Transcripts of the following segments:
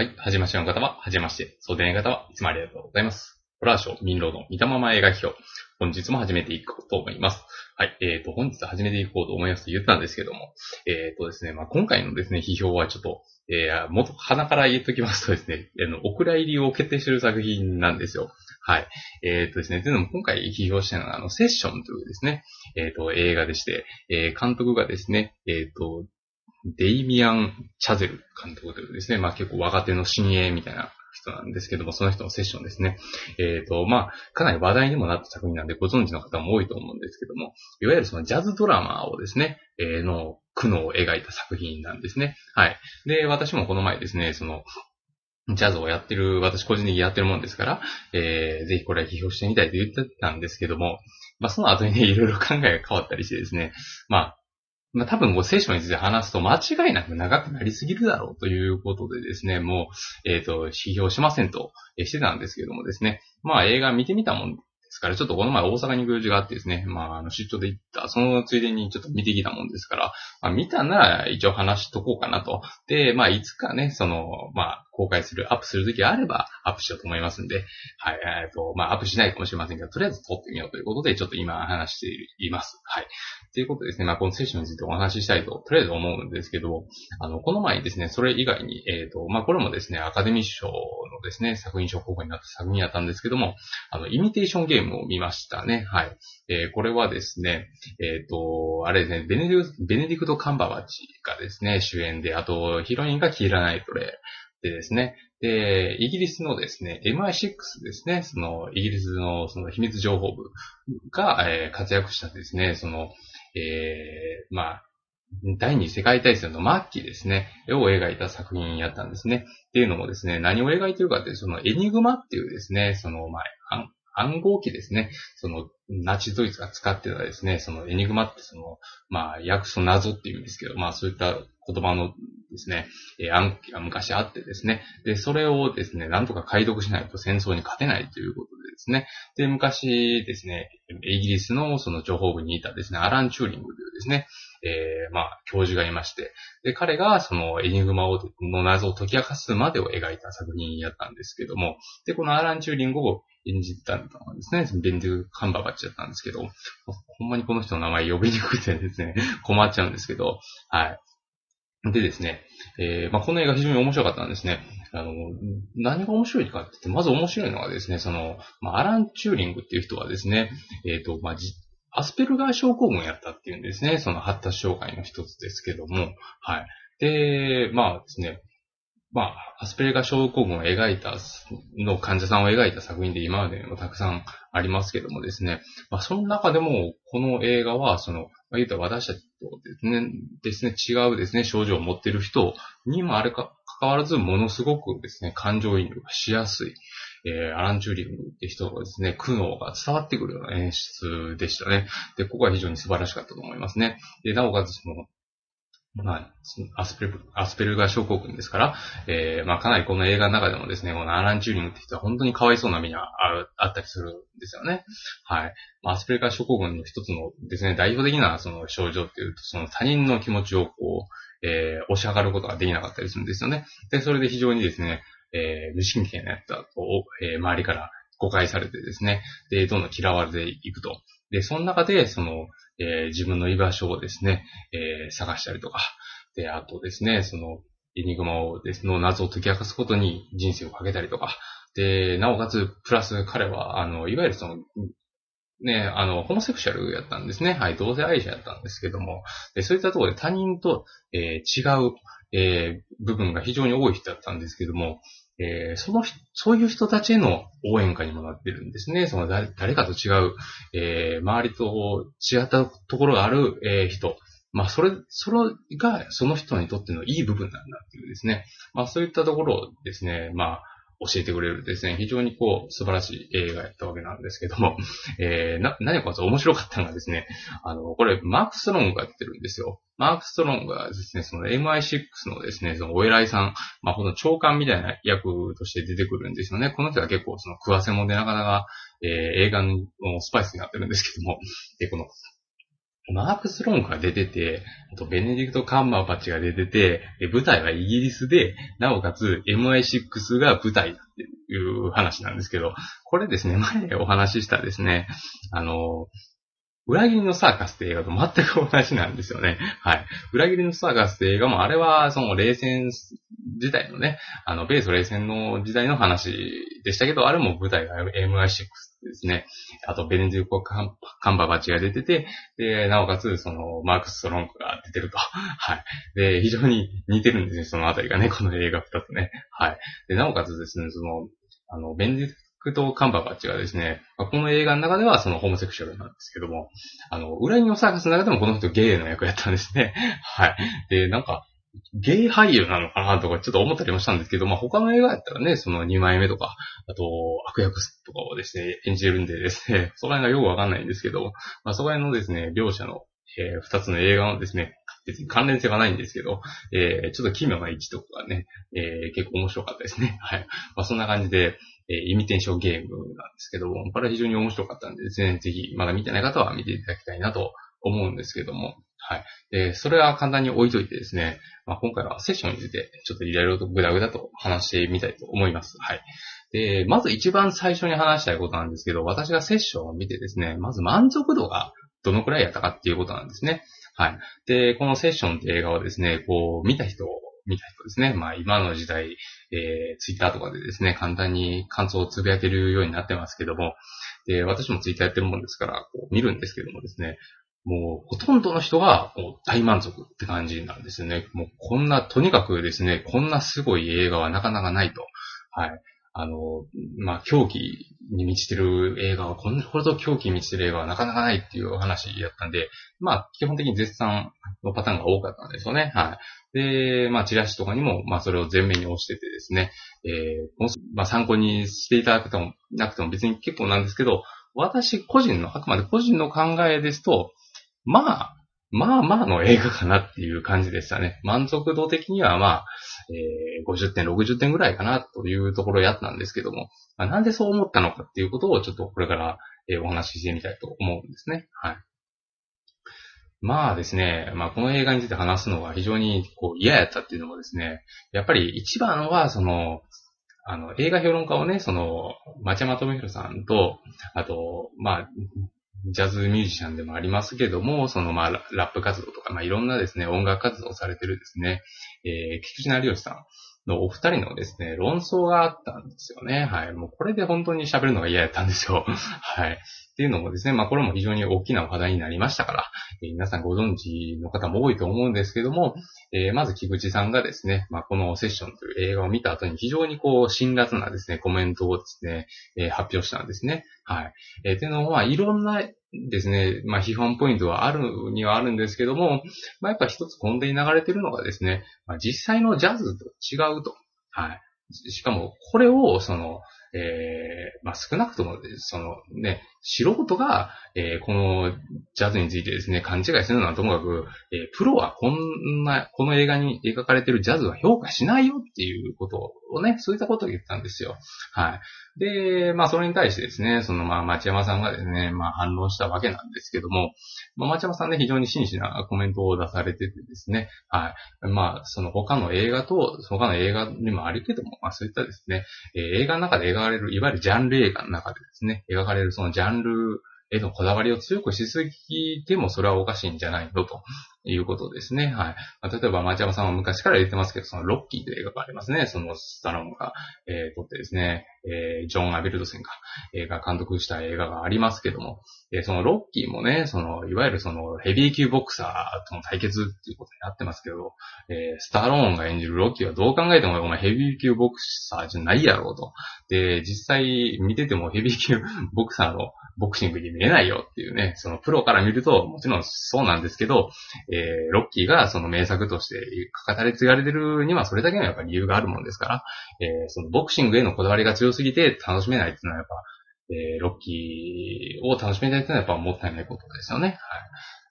はい。はじましの方は、はじめまして。そうでない方は、いつもありがとうございます。ホラーショー、民労の見たまま映画表。本日も始めていこうと思います。はい。えっ、と、本日始めていこうと思いますと言ったんですけども、えっ、とですね、まあ、今回のですね、批評はちょっと、えー、もっと鼻から言っときますとですね、あの、お蔵入りを決定している作品なんですよ。はい。えっ、とですね、というのも今回批評したのは、あの、セッションというですね、えっ、と、映画でして、えー監督がですね、えっ、と、デイミアン・チャゼル監督というですね、まあ結構若手の新鋭みたいな人なんですけども、その人のセッションですね。えっ、と、まあ、かなり話題にもなった作品なんでご存知の方も多いと思うんですけども、いわゆるそのジャズドラマをですね、えーの苦悩を描いた作品なんですね。はい。で、私もこの前ですね、その、ジャズをやってる、私個人的にやってるもんですから、えー、ぜひこれは批評してみたいと言ってたんですけども、まあその後にね、いろいろ考えが変わったりしてですね、まあ、まあ多分こう聖書について話すと間違いなく長くなりすぎるだろうということでですね、もう、えっ、と、批評しませんとしてたんですけどもですね、まあ映画見てみたもんですから、ちょっとこの前大阪に行事があってですね、まああの出張で行った、そのついでにちょっと見てきたもんですから、まあ見たなら一応話しとこうかなと。で、まあいつかね、その、まあ公開する、アップするときあればアップしようと思いますんで、はい、えっ、と、まあアップしないかもしれませんけど、とりあえず撮ってみようということで、ちょっと今話しています。はい。ということですね、まあこのセッションについてお話ししたいと、とりあえず思うんですけど、あの、この前にですね、それ以外に、えっ、と、まあこれもですね、アカデミー賞のですね、作品賞候補になった作品やったんですけども、あの、イミテーションゲームを見ましたね。はい。えーこれはですね、えっ、と、あれですね、ベネディクト・カンババチがですね、主演で、あと、ヒロインがキーラ・ナイトレでですね、で、イギリスのですね、MI6 ですね、その、イギリスのその秘密情報部が、えー活躍したですね、その、えーまあ、第二次世界大戦の末期ですね、を描いた作品やったんですね。っていうのもですね、何を描いてるかっていう、そのエニグマっていうですね、その、まあ、暗号機ですね。その、ナチドイツが使ってたですね、そのエニグマってその、まあ、訳す謎っていうんですけど、まあ、そういった言葉のですね、え暗記が昔あってですね。で、それをですね、なんとか解読しないと戦争に勝てないということでですね。で、昔ですね、イギリスのその情報部にいたですね、アラン・チューリングというですね、えーまあ、教授がいまして、で、彼がそのエニグマをの謎を解き明かすまでを描いた作品やったんですけども、で、このアラン・チューリングを演じたのがですね、ベンデュ・カンバーバッチだったんですけど、ほんまにこの人の名前呼びにくくてですね、困っちゃうんですけど、はい。でですね、えーまあ、この映画非常に面白かったんですね。あの、何が面白いかって言って、まず面白いのはですね、その、まあ、アラン・チューリングっていう人はですね、えっ、と、まあ、アスペルガー症候群やったっていうんですね。その発達障害の一つですけども、はい。で、まあですね、まあ、アスペルガ症候群を描いた、の患者さんを描いた作品で今までもたくさんありますけどもですね、まあ、その中でも、この映画は、その、まあ、言うたら私たちとですね、ですね、違うですね、症状を持っている人にもあれか、関わらず、ものすごくですね、感情移入がしやすい、えー、アラン・チューリングって人がですね、苦悩が伝わってくるような演出でしたね。で、ここは非常に素晴らしかったと思いますね。で、なおかつ、その、まあ、アスペル、アスペルガー症候群ですから、えー、まあ、かなりこの映画の中でもですね、このアラン・チューリングって人は本当にかわいそうな目にああったりするんですよね。はい。まあ、アスペルガー症候群の一つのですね、代表的なその症状っていうと、その他人の気持ちをこう、えー、押し上がることができなかったりするんですよね。で、それで非常にですね、えー、無神経なやつだと、えー周りから誤解されてですね、で、どんどん嫌われていくと。で、その中で、その、えー自分の居場所をですね、えー探したりとか、で、あとですね、その、エニグマをですの謎を解き明かすことに人生をかけたりとか、で、なおかつ、プラス彼は、あの、いわゆるその、ね、あの、ホモセクシャルやったんですね。はい、同性愛者やったんですけども、でそういったところで他人と、えー違う、えー部分が非常に多い人だったんですけども、えーその、そういう人たちへの応援歌にもなってるんですね。その誰誰かと違う、えー周りと違ったところがある、えー人。まあ、それ、それがその人にとってのいい部分なんだっていうですね。まあ、そういったところですね、まあ、教えてくれるですね、非常にこう、素晴らしい映画やったわけなんですけども、えー、な、何か面白かったのがですね、あの、これ、マーク・ストロングがやってるんですよ。マーク・ストロングがですね、その MI6 のですね、そのお偉いさん、まあ、この長官みたいな役として出てくるんですよね。この人は結構その食わせ物でなかなか、えー映画のスパイスになってるんですけども、で、この、マークス・ロングが出てて、あとベネディクト・カンバーバッチが出てて、舞台はイギリスで、なおかつ MI6 が舞台だっていう話なんですけど、これですね、前お話ししたですね、あの、裏切りのサーカスって映画と全く同じなんですよね。はい。裏切りのサーカスって映画も、あれは、その冷戦時代のね、あの、米ソ冷戦の時代の話でしたけど、あれも舞台が MI6 ですね。あと、ベネディコカンカンババチが出てて、で、なおかつ、その、マークス・ストロングが出てると。はい。で、非常に似てるんですね、そのあたりがね、この映画二つね。はい。で、なおかつですね、その、あの、ベネディクト・カンババチがですね、この映画の中ではそのホームセクシュアルなんですけども、あの、裏切りのサーカスの中でもこの人ゲイの役やったんですね。はい。で、なんか、ゲイ俳優なのかなとかちょっと思ったりもしたんですけど、まあ他の映画やったらね、その2枚目とか、あと悪役とかをですね、演じるんでですね、そこら辺がよくわかんないんですけど、まあそこら辺のですね、両者の、えー、2つの映画のですね、別に関連性はないんですけど、えー、ちょっと奇妙な位置とかね、えー、結構面白かったですね。はい。まあそんな感じで、えー、イミテンションゲームなんですけども、これは非常に面白かったんでですね、ぜひまだ見てない方は見ていただきたいなと思うんですけども、はい。で、それは簡単に置いといてですね、まあ、今回はセッションについてちょっといろいろとグダグダと話してみたいと思います。はい。で、まず一番最初に話したいことなんですけど、私がセッションを見てですね、まず満足度がどのくらいやったかっていうことなんですね。はい。で、このセッションって映画はですね、こう、見た人見た人ですね。まあ今の時代、えー、ツイッターとかでですね、簡単に感想をつぶやけるようになってますけども、で、私もツイッターやってるもんですから、こう見るんですけどもですね、もう、ほとんどの人がもう大満足って感じなんですよね。もう、こんな、とにかくですね、こんなすごい映画はなかなかないと。はい。あの、まあ、狂気に満ちてる映画は、こんほど狂気に満ちてる映画はなかなかないっていう話やったんで、まあ、基本的に絶賛のパターンが多かったんですよね。はい。で、まあ、チラシとかにも、まあ、それを全面に押しててですね、えー、まあ、参考にしていただくとも、なくても別に結構なんですけど、私個人の、あくまで個人の考えですと、まあ、まあまあの映画かなっていう感じでしたね。満足度的にはまあ、えー、50点、60点ぐらいかなというところやったんですけども、まあ、なんでそう思ったのかっていうことをちょっとこれから、えー、お話ししてみたいと思うんですね。はい。まあですね、まあこの映画について話すのが非常にこう嫌やったっていうのもですね、やっぱり一番はその、あの、映画評論家をね、その、町山智弘さんと、あと、まあ、ジャズミュージシャンでもありますけども、そのまあラップ活動とか、まあいろんなですね、音楽活動をされてるですね、えー、菊池成吉さんのお二人のですね、論争があったんですよね。はい。もうこれで本当に喋るのが嫌やったんですよ。はい。っていうのもですね、まあこれも非常に大きな話題になりましたから、えー、皆さんご存知の方も多いと思うんですけども、えー、まず菊池さんがですね、まあこのセッションという映画を見た後に非常にこう辛辣なですね、コメントをですね、えー、発表したんですね。はい。えー、っていうのは、いろんなですね、まあ批判ポイントはあるにはあるんですけども、まあやっぱ一つ根底に流れてるのがですね、まあ、実際のジャズと違うと。はい。しかも、これを、その、えー、まあ、少なくとも、そのね、素人が、えー、このジャズについてですね、勘違いするのはともかく、えー、プロはこんな、この映画に描かれてるジャズは評価しないよっていうことをね、そういったことを言ったんですよ。はい。で、まあ、それに対してですね、その、まあ、町山さんがですね、まあ、反論したわけなんですけども、まあ、町山さんね、非常に真摯なコメントを出されててですね、はい。まあ、その他の映画と、その他の映画にもあるけども、まあ、そういったですね、えー、映画の中で描かれる、いわゆるジャンル映画の中でですね、描かれるそのジャンルへのこだわりを強くしすぎてもそれはおかしいんじゃないの？ということですね。はい。まあ、例えば、町山さんは昔から言ってますけど、そのロッキーという映画がありますね。そのスタローンが、えー、撮ってですね、えー、ジョン・アビルドセンが、映画監督した映画がありますけども、えー、そのロッキーもね、その、いわゆるそのヘビー級ボクサーとの対決っていうことになってますけど、えー、スタローンが演じるロッキーはどう考えてもお前ヘビー級ボクサーじゃないやろうと。で、実際見ててもヘビー級ボクサーのボクシングに見れないよっていうね、そのプロから見るともちろんそうなんですけど、えー、ロッキーがその名作として語り継がれてるにはそれだけのやっぱ理由があるもんですから、えー、そのボクシングへのこだわりが強すぎて楽しめないっていうのはやっぱ、えー、ロッキーを楽しめないっていうのはやっぱもったいないことですよね。はい。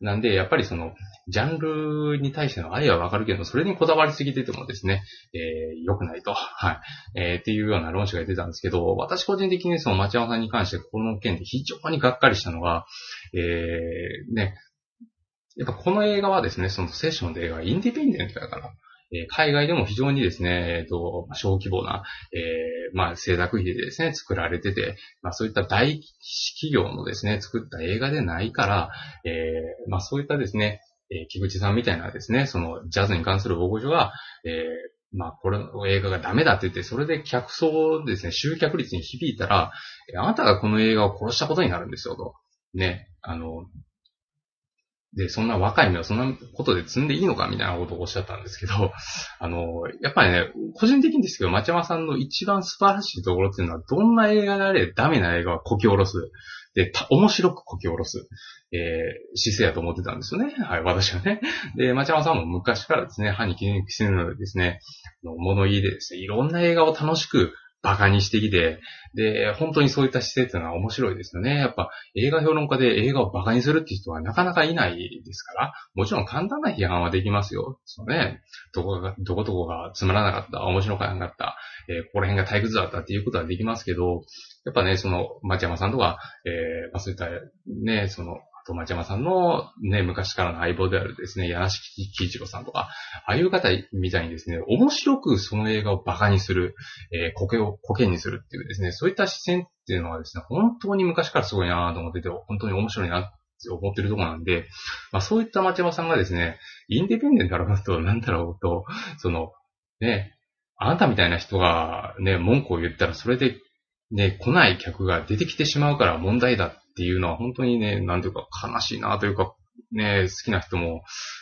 なんで、やっぱりその、ジャンルに対しての愛はわかるけど、それにこだわりすぎててもですね、えー、良くないと。はい。えー、っていうような論旨が出たんですけど、私個人的にその町山さんに関してこの件で非常にがっかりしたのが、えー、ね、やっぱこの映画はですね、そのセッションで映画はインディペンデントだから、え、海外でも非常にですね、えっ、ー、と、小規模な、えー、まあ、制作費でですね、作られてて、まあ、そういった大企業のですね、作った映画でないから、えー、まあ、そういったですね、えー、木口さんみたいなですね、その、ジャズに関する大御所が、え、まあ、これの映画がダメだって言って、それで客層ですね、集客率に響いたら、あなたがこの映画を殺したことになるんですよ、と。ね、あの、で、そんな若い目をそんなことで積んでいいのかみたいなことをおっしゃったんですけど、あの、やっぱりね、個人的にですけど、町山さんの一番素晴らしいところっていうのは、どんな映画であれダメな映画はこき下ろす。で、面白くこき下ろす、えー、姿勢やと思ってたんですよね。はい、私はね。で、町山さんも昔からですね、歯に気にせぬのでですね、物言いでですね、いろんな映画を楽しくバカにしてきて、で、本当にそういった姿勢っていうのは面白いですよね。やっぱ映画評論家で映画をバカにするって人はなかなかいないですから、もちろん簡単な批判はできますよ。そうね。どこが、どこどこがつまらなかった、面白くなかった、えー、ここら辺が退屈だったっていうことはできますけど、やっぱね、その、町山さんとか、えー、まあそういった、ね、その、と、町山さんのね、昔からの相棒であるですね、柳敷喜一郎さんとか、ああいう方みたいにですね、面白くその映画を馬鹿にする、えー、コケを、コケにするっていうですね、そういった視線っていうのはですね、本当に昔からすごいなと思ってて、本当に面白いなって思ってるところなんで、まあそういった町山さんがですね、インディペンデントだろうと、なんだろうと、その、ね、あなたみたいな人がね、文句を言ったらそれでね、来ない客が出てきてしまうから問題だっていうのは本当にね、なんていうか悲しいなというか、ね、好きな人も、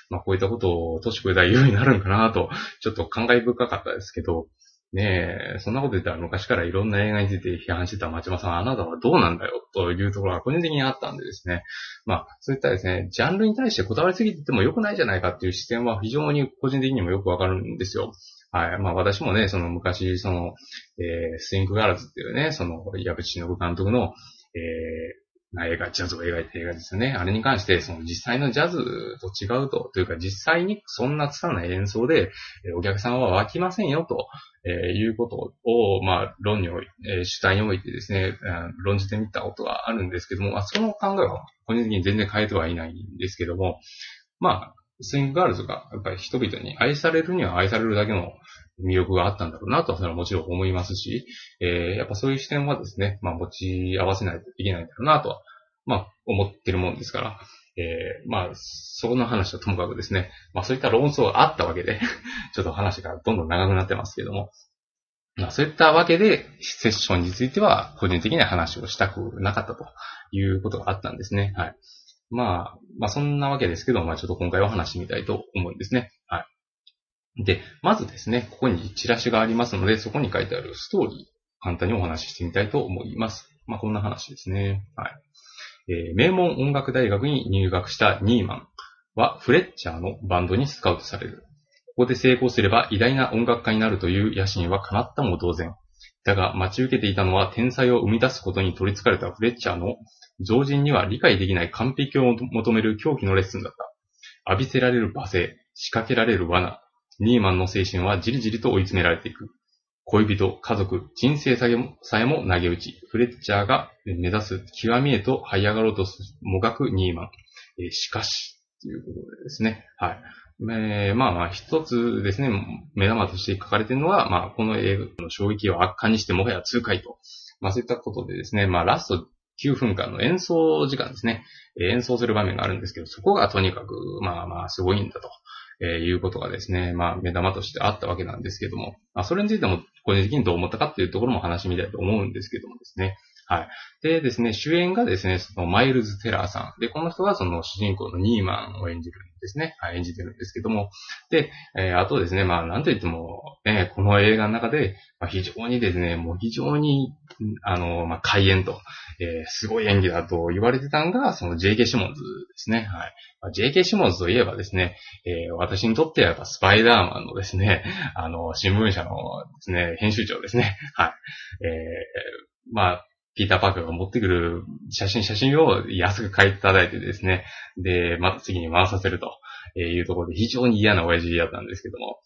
まあこういったことを年越えたら言うようになるんかなと、ちょっと感慨深かったですけど、ねえ、そんなこと言ったら昔からいろんな映画について批判してた町山さん、あなたはどうなんだよというところが個人的にあったんでですね。まあ、そういったですね、ジャンルに対してこだわりすぎてても良くないじゃないかっていう視点は非常に個人的にもよくわかるんですよ。はい。まあ私もね、その昔、その、えー、スウィングガールズっていうね、その、矢口史靖監督の、えー、映画、ジャズを描いた映画ですね。あれに関して、その実際のジャズと違うと、というか実際にそんなつたない演奏で、お客さんは湧きませんよと、えー、いうことを、まあ、論において、えー、主体においてですね、論じてみたことがあるんですけども、まあ、その考えは個人的に全然変えてはいないんですけども、まあ、スイングガールズがやっぱり人々に愛されるには愛されるだけの魅力があったんだろうなとはそれはもちろん思いますし、えー、やっぱそういう視点はですね、まあ持ち合わせないといけないんだろうなとは、まあ思ってるもんですから、えー、まあ、その話はともかくですね、まあそういった論争があったわけで ちょっと話がどんどん長くなってますけども、まあそういったわけで、セッションについては個人的には話をしたくなかったということがあったんですね。はい。まあ、まあそんなわけですけど、まあちょっと今回は話してみたいと思うんですね。はい。で、まずですね、ここにチラシがありますので、そこに書いてあるストーリー、簡単にお話ししてみたいと思います。まあこんな話ですね。はい。えー、名門音楽大学に入学したニーマンはフレッチャーのバンドにスカウトされる。ここで成功すれば偉大な音楽家になるという野心は叶ったも同然。だが待ち受けていたのは天才を生み出すことに取り憑かれたフレッチャーの常人には理解できない完璧を求める狂気のレッスンだった。浴びせられる罵声、仕掛けられる罠、ニーマンの精神はじりじりと追い詰められていく。恋人、家族、人生さえもさえも投げ打ち、フレッチャーが目指す極みへと這い上がろうとすもがくニーマン。えー、しかし、ということでですね。はい。えー、まあまあ、一つですね、目玉として書かれているのは、まあ、この映画の衝撃を悪化にしてもはや痛快と。まあそういったことでですね、まあラスト9分間の演奏時間ですね。演奏する場面があるんですけど、そこがとにかく、まあまあ、すごいんだと。えー、いうことがですね、まあ、目玉としてあったわけなんですけども、まあ、それについても、個人的にどう思ったかっていうところも話しみたいと思うんですけどもですね。はい。でですね、主演がですね、そのマイルズ・テラーさん。で、この人がその主人公のニーマンを演じるんですね。はい、演じてるんですけども。で、えー、あとですね、まあ、なんと言っても、ね、この映画の中で、まあ、非常にですね、もう非常に、あの、まあ、怪演と、えー、すごい演技だと言われてたのが、その J.K. シモンズですね。はい。まあ、J.K. シモンズといえばですね、えー、私にとってはやっぱスパイダーマンのですね、あの、新聞社のですね、編集長ですね。はい。えー、まあ、ピーター・パーカーが持ってくる写真、写真を安く買いいただいてですね、で、また次に回させるというところで非常に嫌な親父だったんですけども、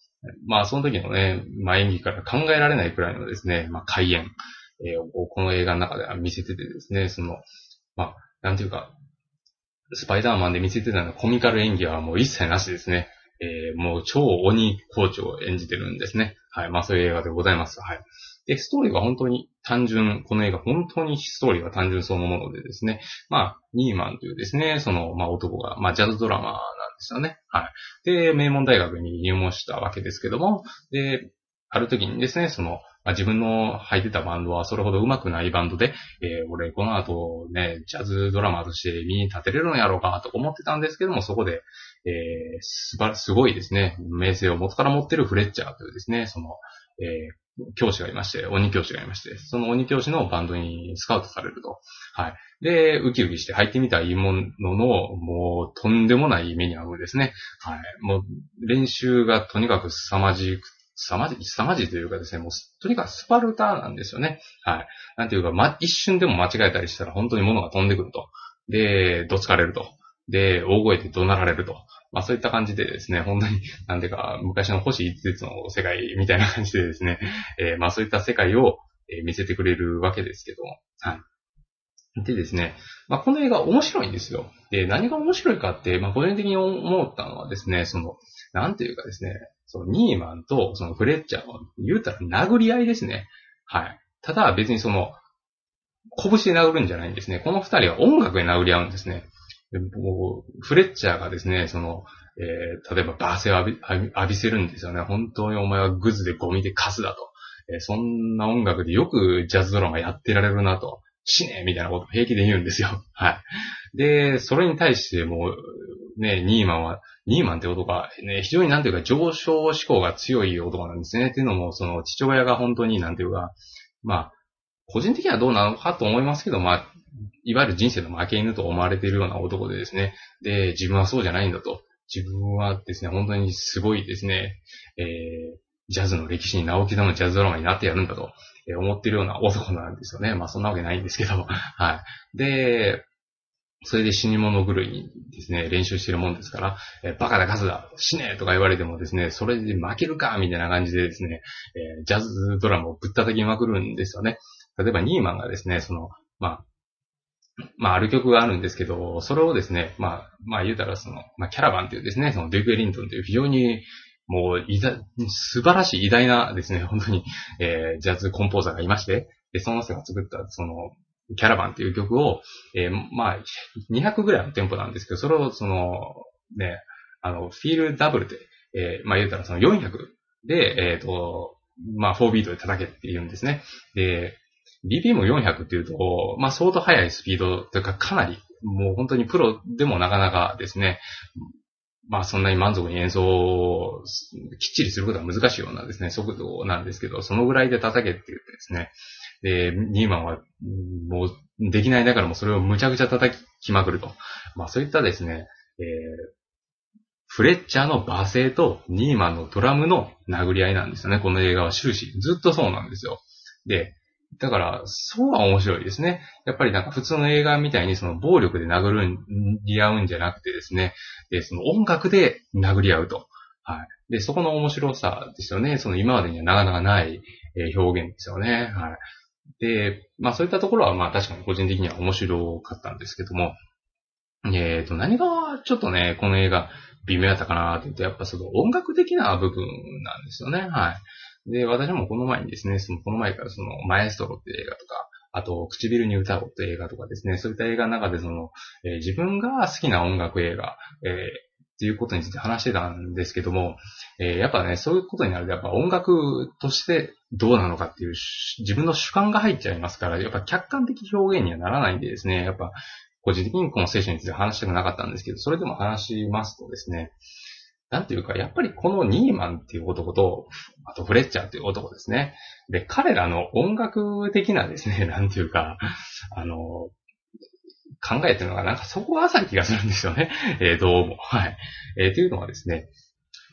まあその時のね、まあ演技から考えられないくらいのですね、まあ開演、えー、この映画の中では見せててですね、その、まあ、なんていうか、スパイダーマンで見せてたようなコミカル演技はもう一切なしですね。えー、もう超鬼コーチを演じてるんですね。はい。まあそういう映画でございます。はい。で、ストーリーは本当に単純、この映画本当にストーリーは単純そのものでですね、まあ、ニーマンというですね、その、まあ男が、まあジャズドラマーなんですよね。はい。で、名門大学に入門したわけですけども、で、ある時にですね、その、まあ、自分の入ってたバンドはそれほど上手くないバンドで、えー、俺この後ね、ジャズドラマーとして身に立てれるのやろうかと思ってたんですけども、そこで、えー、すば、すごいですね、名声を元から持ってるフレッチャーというですね、その、えー、教師がいまして、鬼教師がいまして、その鬼教師のバンドにスカウトされると。はい。で、ウキウキして入ってみたいいものの、もう、とんでもない目に遭うんですね。はい。もう、練習がとにかく凄まじく凄まじ、凄まじというかですね、もう、とにかくスパルタなんですよね。はい。なんていうか、ま、一瞬でも間違えたりしたら本当に物が飛んでくると。で、どつかれると。で、大声で怒鳴られると。まあそういった感じでですね、本当に、なんていうか、昔の星一節の世界みたいな感じでですね、えー、まあそういった世界を、見せてくれるわけですけども、はい。でですね、まあこの映画面白いんですよ。で、何が面白いかって、まあ個人的に思ったのはですね、その、なんていうかですね、そのニーマンとそのフレッチャーの言うたら殴り合いですね。はい。ただ別にその、拳で殴るんじゃないんですね。この二人は音楽で殴り合うんですね。でもうフレッチャーがですね、その、えー、例えばバーセを浴び浴びせるんですよね。本当にお前はグズでゴミでカスだと。えー、そんな音楽でよくジャズドラマやってられるなと。死ねみたいなことを平気で言うんですよ。はい。で、それに対してもう、ね、ニーマンは、ニーマンって男は、ね、非常になんていうか上昇志向が強い男なんですね。っていうのも、その父親が本当になんていうか、まあ、個人的にはどうなのかと思いますけど、まあ、いわゆる人生の負け犬と思われているような男でですね。で、自分はそうじゃないんだと。自分はですね、本当にすごいですね、えー、ジャズの歴史に名を刻むジャズドラマになってやるんだと。え思ってるような男なんですよね。まあそんなわけないんですけど。はい。で、それで死に物狂いにですね、練習してるもんですから、えバカだカスだ、死ねとか言われてもですね、それで負けるかみたいな感じでですね、えジャズドラマをぶったたきまくるんですよね。例えばニーマンがですね、その、まあ、まあ、ある曲があるんですけど、それをですね、まあ、まあ言うたらその、まあ、キャラバンっていうですね、そのデュク・エリントンという非常にもう、いざ、素晴らしい偉大なですね、本当に、えー、ジャズコンポーザーがいまして、で、その人が作った、その、キャラバンっていう曲を、えー、まあ、200ぐらいのテンポなんですけど、それをその、ね、あの、フィールダブルで、えー、まあ言うたらその400で、えっ、ー、と、まあ4ビートで叩けって言うんですね。で、BPM400 っていうと、まあ相当速いスピードというかかなり、もう本当にプロでもなかなかですね、まあそんなに満足に演奏をきっちりすることは難しいようなですね、速度なんですけど、そのぐらいで叩けって言ってですね、で、ニーマンはもうできないながらもうそれをむちゃくちゃ叩きまくると。まあそういったですね、えー、フレッチャーの罵声とニーマンのドラムの殴り合いなんですよね。この映画は終始。ずっとそうなんですよ。で、だから、そうは面白いですね。やっぱりなんか普通の映画みたいにその暴力で殴るり合うんじゃなくてですね、で、その音楽で殴り合うと。はい。で、そこの面白さですよね。その今までにはなかなかない表現ですよね。はい。で、まあそういったところはまあ確かに個人的には面白かったんですけども、えっ、ー、と、何がちょっとね、この映画微妙だったかなって言うと、やっぱその音楽的な部分なんですよね。はい。で、私もこの前にですね、その、この前からその、マエストロっていう映画とか、あと、唇に歌おうって映画とかですね、そういった映画の中でその、えー、自分が好きな音楽映画、えー、っていうことについて話してたんですけども、えー、やっぱね、そういうことになると、やっぱ音楽としてどうなのかっていう、自分の主観が入っちゃいますから、やっぱ客観的表現にはならないんでですね、やっぱ、個人的にこの聖書について話したくなかったんですけど、それでも話しますとですね、なんていうか、やっぱりこのニーマンっていう男と、あとフレッチャーっていう男ですね。で、彼らの音楽的なですね、なんていうか、あの、考えてるのがなんかそこが浅い気がするんですよね。えー、どうも。はい。えー、というのはですね、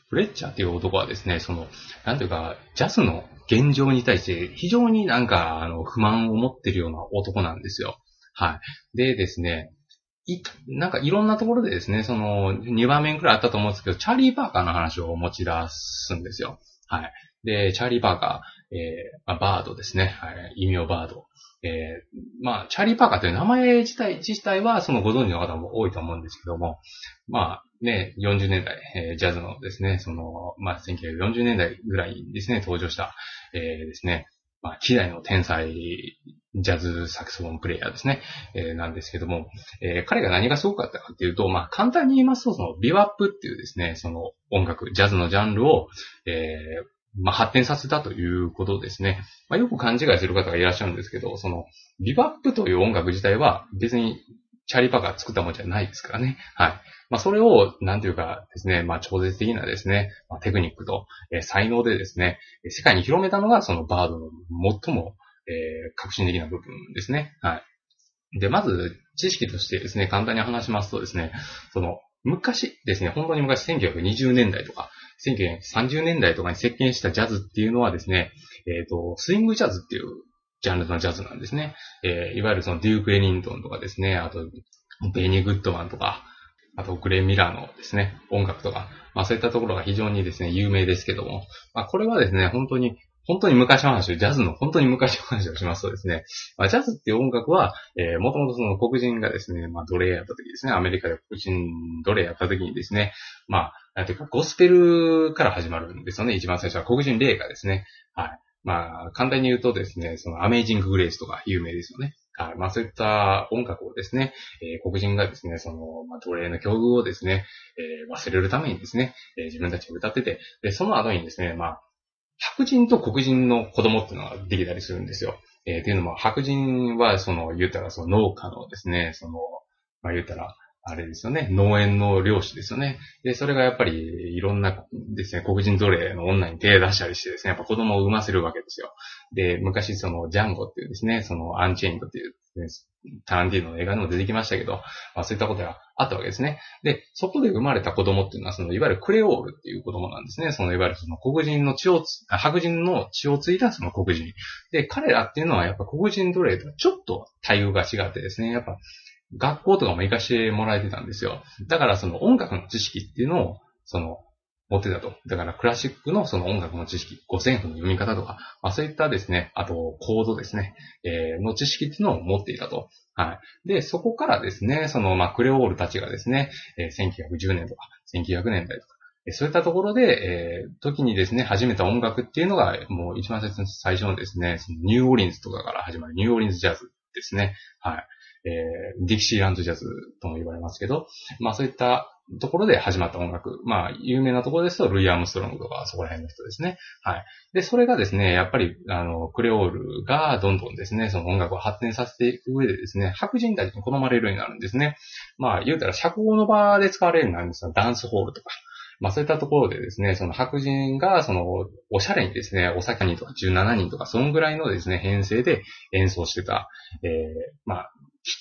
フレッチャーっていう男はですね、その、なんていうか、ジャズの現状に対して非常になんか、あの、不満を持ってるような男なんですよ。はい。でですね、い、なんかいろんなところでですね、その、2番目くらいあったと思うんですけど、チャーリー・パーカーの話を持ち出すんですよ。はい。で、チャーリー・パーカー、えー、ま、バードですね。はい。異名バード。えー、まあ、チャーリー・パーカーという名前自体、自体はそのご存知の方も多いと思うんですけども、まあね、40年代、えー、ジャズのですね、その、まあ、1940年代ぐらいにですね、登場した、えー、ですね、まあ、希代の天才ジャズサクソフォンプレイヤーですね、えー、なんですけども、えー、彼が何がすごかったかっていうと、まあ、簡単に言いますと、その、ビワップっていうですね、その音楽、ジャズのジャンルを、えー、まあ、発展させたということですね。まあ、よく勘違いする方がいらっしゃるんですけど、その、ビバップという音楽自体は別にチャリ・パーカ作ったものじゃないですからね。はい。まあ、それを、なんていうかですね、まあ、超絶的なですね、まあ、テクニックと、えー、才能でですね、世界に広めたのがそのバードの最も、えー、革新的な部分ですね。はい。で、まず、知識としてですね、簡単に話しますとですね、その、昔ですね、本当に昔1920年代とか、1930年代とかに席巻したジャズっていうのはですね、えっ、ー、と、スイングジャズっていうジャンルのジャズなんですね。えー、いわゆるそのデューク・エニントンとかですね、あと、ベニー・グッドマンとか、あと、グレイ・ミラーのですね、音楽とか、まあそういったところが非常にですね、有名ですけども、まあこれはですね、本当に本当に昔の話ジャズの本当に昔の話をしますとですね、まあ、ジャズっていう音楽は、えー、もともとその黒人がですね、まあ、奴隷やった時ですね、アメリカで黒人奴隷やった時にですね、まあ、なんていうか、ゴスペルから始まるんですよね、一番最初は黒人霊歌ですね。はい。まあ、簡単に言うとですね、そのアメイジング・グレイスとか有名ですよね。はい。まあそういった音楽をですね、えー、黒人がですね、その、まあ奴隷の境遇をですね、えー、忘れるためにですね、えー、自分たちで歌ってて、で、その後にですね、まあ、白人と黒人の子供っていうのができたりするんですよ。えー、っていうのも、白人は、その、言ったら、その農家のですね、その、まあ言ったら、あれですよね、農園の漁師ですよね。で、それがやっぱり、いろんなですね、黒人奴隷の女に手出したりしてですね、やっぱ子供を産ませるわけですよ。で、昔その、ジャンゴっていうですね、その、アンチェインドっていう、ね、タランティーノの映画にも出てきましたけど、まあそういったことがあったわけですね。で、そこで生まれた子供っていうのは、その、いわゆるクレオールっていう子供なんですね。その、いわゆるその黒人の血をつ、白人の血を継いだその黒人。で、彼らっていうのはやっぱ黒人奴隷とはちょっと待遇が違ってですね、やっぱ、学校とかも行かしてもらえてたんですよ。だからその音楽の知識っていうのを、その、持ってたと。だからクラシックのその音楽の知識、五線譜の読み方とか、まあそういったですね、あとコードですね、えー、の知識っていうのを持っていたと。はい。で、そこからですね、その、まあクレオールたちがですね、えー、1910年とか、1900年代とか、そういったところで、えー、時にですね、始めた音楽っていうのが、もう一番最初のですね、そのニューオーリンズとかから始まるニューオーリンズジャズですね。はい。えー、ディキシーランドジャズとも言われますけど、まあそういったところで始まった音楽。まあ、有名なところですと、ルイ・アームストロングとか、そこら辺の人ですね。はい。で、それがですね、やっぱり、あの、クレオールがどんどんですね、その音楽を発展させていく上でですね、白人たちに好まれるようになるんですね。まあ、言うたら、社交の場で使われるようになるんですよ。ダンスホールとか。まあそういったところでですね、その白人が、その、おしゃれにですね、お酒人とか17人とか、そのぐらいのですね、編成で演奏してた、えー、まあ、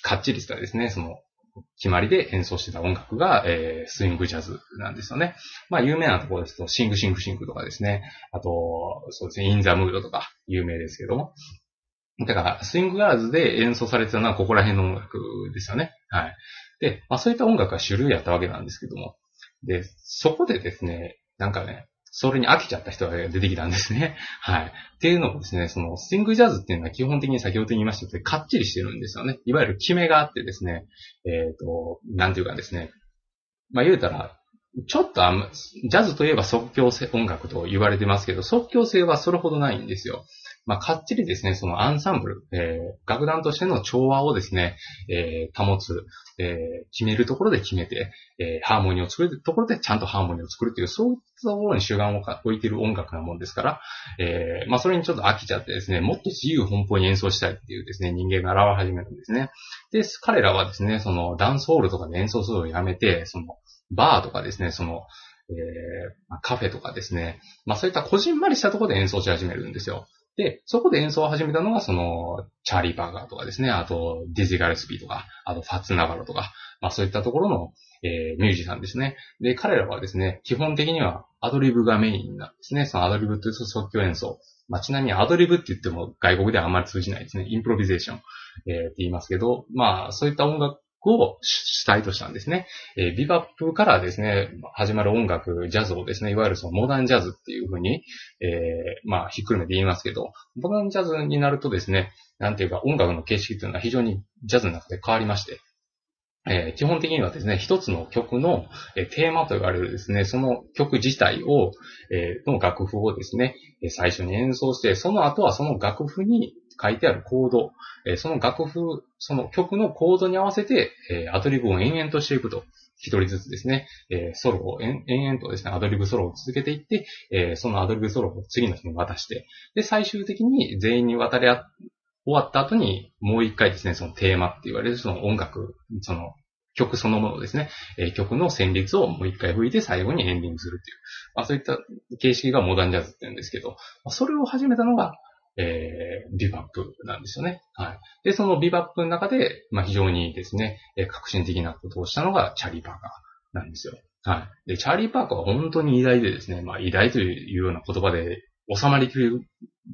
かっちりしたですね、その、決まりで演奏してた音楽が、えー、スイングジャズなんですよね。まあ、有名なところですと、シングシングシングとかですね。あと、そうですね、インザムードとか、有名ですけども。だから、スイングガーズで演奏されてたのはここら辺の音楽ですよね。はい。で、まあそういった音楽が種類あったわけなんですけども。で、そこでですね、なんかね、それに飽きちゃった人が出てきたんですね。はい。っていうのもですね、そのスティングジャズっていうのは基本的に先ほど言いましたとかっちりしてるんですよね。いわゆる決めがあってですね、えっ、ー、と、なんていうかですね、まあ言うたら、ちょっとあ、ジャズといえば即興性音楽と言われてますけど、即興性はそれほどないんですよ。まあ、かっちりですね、そのアンサンブル、えー、楽団としての調和をですね、えー、保つ、えー、決めるところで決めて、えー、ハーモニーを作るところでちゃんとハーモニーを作るっていう、そういったところに主眼を置いている音楽なもんですから、えー、まあ、それにちょっと飽きちゃってですね、もっと自由奔放に演奏したいっていうですね、人間が現れ始めるんですね。で、彼らはですね、そのダンスホールとかで演奏するのをやめて、その、バーとかですね、その、えー、カフェとかですね、まあそういったこじんまりしたところで演奏し始めるんですよ。で、そこで演奏を始めたのが、その、チャーリー・パーカーとかですね、あと、ディジー・ガレスピーとか、あと、ファッツ・ナバロとか、まあそういったところの、えー、ミュージシャンですね。で、彼らはですね、基本的にはアドリブがメインなんですね。そのアドリブという即興演奏。まあ、ちなみにアドリブって言っても外国ではあんまり通じないですね。インプロビゼーション、えー、って言いますけど、まあ、そういった音楽を主体としたんですね。えー、ビバップからですね、始まる音楽、ジャズをですね、いわゆるそのモダンジャズっていうふうに、えー、まあ、ひっくるめて言いますけど、モダンジャズになるとですね、なんていうか音楽の形式というのは非常にジャズの中で変わりまして、えー、基本的にはですね、一つの曲の、え、テーマと言われるですね、その曲自体を、え、の楽譜をですね、最初に演奏して、その後はその楽譜に書いてあるコード、えその楽譜、その曲のコードに合わせて、えアドリブを延々としていくと。一人ずつですね、えソロを延々とですね、アドリブソロを続けていって、えそのアドリブソロを次の人に渡して、で、最終的に全員に渡り合終わった後に、もう一回ですね、そのテーマって言われるその音楽、その曲そのものですね、え曲の旋律をもう一回吹いて最後にエンディングするっていう、まあそういった形式がモダンジャズって言うんですけど、まあ、それを始めたのが、えー、ビバップなんですよね。はい。で、そのビバップの中で、まあ、非常にですね、えー、革新的なことをしたのがチャーリー・パーカーなんですよ。はい。で、チャーリー・パーカーは本当に偉大でですね、まあ、偉大というような言葉で収まりきる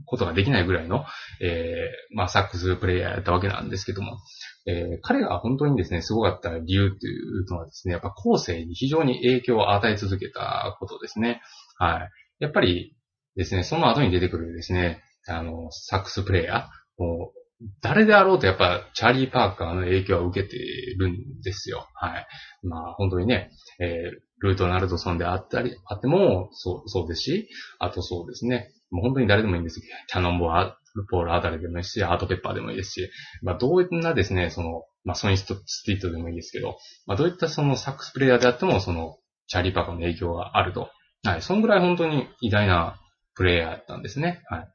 ことができないぐらいの、えー、まあ、サックスプレイヤーやったわけなんですけども、えー、彼が本当にですね、すごかった理由っていうのはですね、やっぱ後世に非常に影響を与え続けたことですね。はい。やっぱりですね、その後に出てくるですね、あの、サックスプレイヤー、もう、誰であろうとやっぱ、チャーリー・パーカーの影響を受けてるんですよ。はい。まあ、本当にね、えー、ルート・ナルドソンであったり、あっても、そう、そうですし、あとそうですね、もう本当に誰でもいいんですけど、キャノンボア、ポール・アダレでもいいし、アート・ペッパーでもいいですし、まあ、どういったですね、その、まあ、ソニスト・ストリートでもいいですけど、まあ、どういったそのサックスプレイヤーであっても、その、チャーリー・パーカーの影響があると。はい。そんぐらい本当に偉大なプレイヤーだったんですね。はい。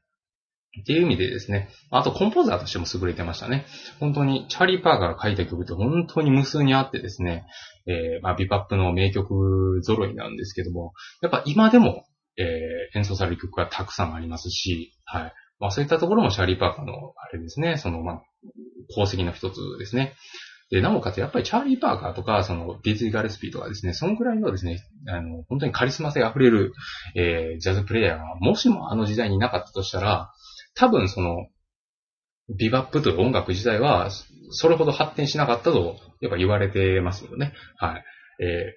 っていう意味でですね、あとコンポーザーとしても優れてましたね。本当に、チャーリー・パーカーが書いた曲って本当に無数にあってですね、えー、まあ、ビパップの名曲揃いなんですけども、やっぱ今でも、えー、演奏される曲がたくさんありますし、はい。まあ、そういったところもチャーリー・パーカーの、あれですね、その、まあ、功績の一つですね。で、なおかつ、やっぱりチャーリー・パーカーとか、その、ディズニー・ガレスピーとかですね、そのくらいのですね、あの、本当にカリスマ性溢れる、えー、ジャズプレイヤーが、もしもあの時代になかったとしたら、多分その、ビバップという音楽自体は、それほど発展しなかったと、やっぱ言われてますよね。はい。え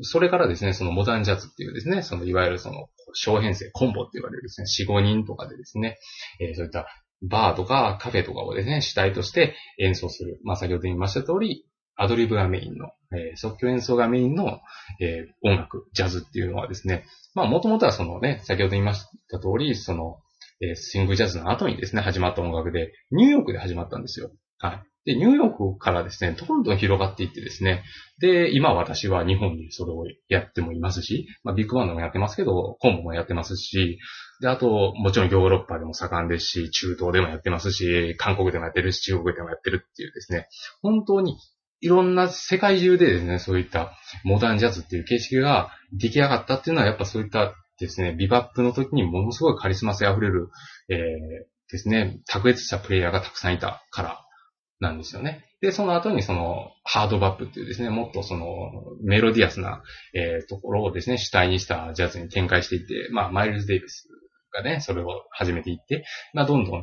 ー、それからですね、そのモダンジャズっていうですね、そのいわゆるその小編成、コンボって言われるですね、4、5人とかでですね、えー、そういったバーとかカフェとかをですね、主体として演奏する。まあ、先ほど言いました通り、アドリブがメインの、えー、即興演奏がメインの、えー、音楽、ジャズっていうのはですね、まあ、もともとはそのね、先ほど言いました通り、その、えスイングジャズの後にですね、始まった音楽で、ニューヨークで始まったんですよ。はい。で、ニューヨークからですね、どんどん広がっていってですね、で、今私は日本にそれをやってもいますし、まあ、ビッグバンドもやってますけど、コンボもやってますし、で、あと、もちろんヨーロッパでも盛んですし、中東でもやってますし、韓国でもやってるし、中国でもやってるっていうですね、本当にいろんな世界中でですね、そういったモダンジャズっていう形式が出来上がったっていうのは、やっぱそういったですね、ビバップの時にものすごいカリスマ性溢れる、えー、ですね、卓越したプレイヤーがたくさんいたからなんですよね。で、その後にその、ハードバップっていうですね、もっとその、メロディアスな、えー、ところをですね、主体にしたジャズに展開していって、まあ、マイルズ・デイビスがね、それを始めていって、まあ、どんどん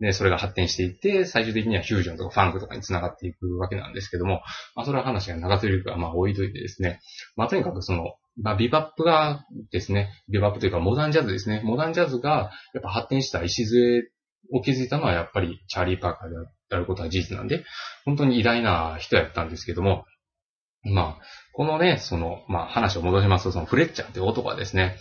で、それが発展していって、最終的にはフュージョンとかファンクとかに繋がっていくわけなんですけども、まあ、それは話が長すぎるから、まあ、置いといてですね、まあ、とにかくその、まあ、ビバップがですね、ビバップというかモダンジャズですね、モダンジャズがやっぱ発展した礎を築いたのはやっぱりチャーリー・パーカーであることは事実なんで、本当に偉大な人やったんですけども、まあ、このね、その、まあ話を戻しますと、そのフレッチャーって男はですね、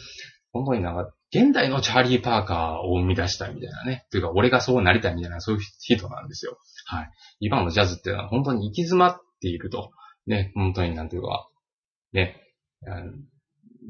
本当になんか、現代のチャーリー・パーカーを生み出したいみたいなね。というか、俺がそうなりたいみたいな、そういう人なんですよ。はい。今のジャズっていうのは本当に行き詰まっていると。ね、本当になんていうか、ね、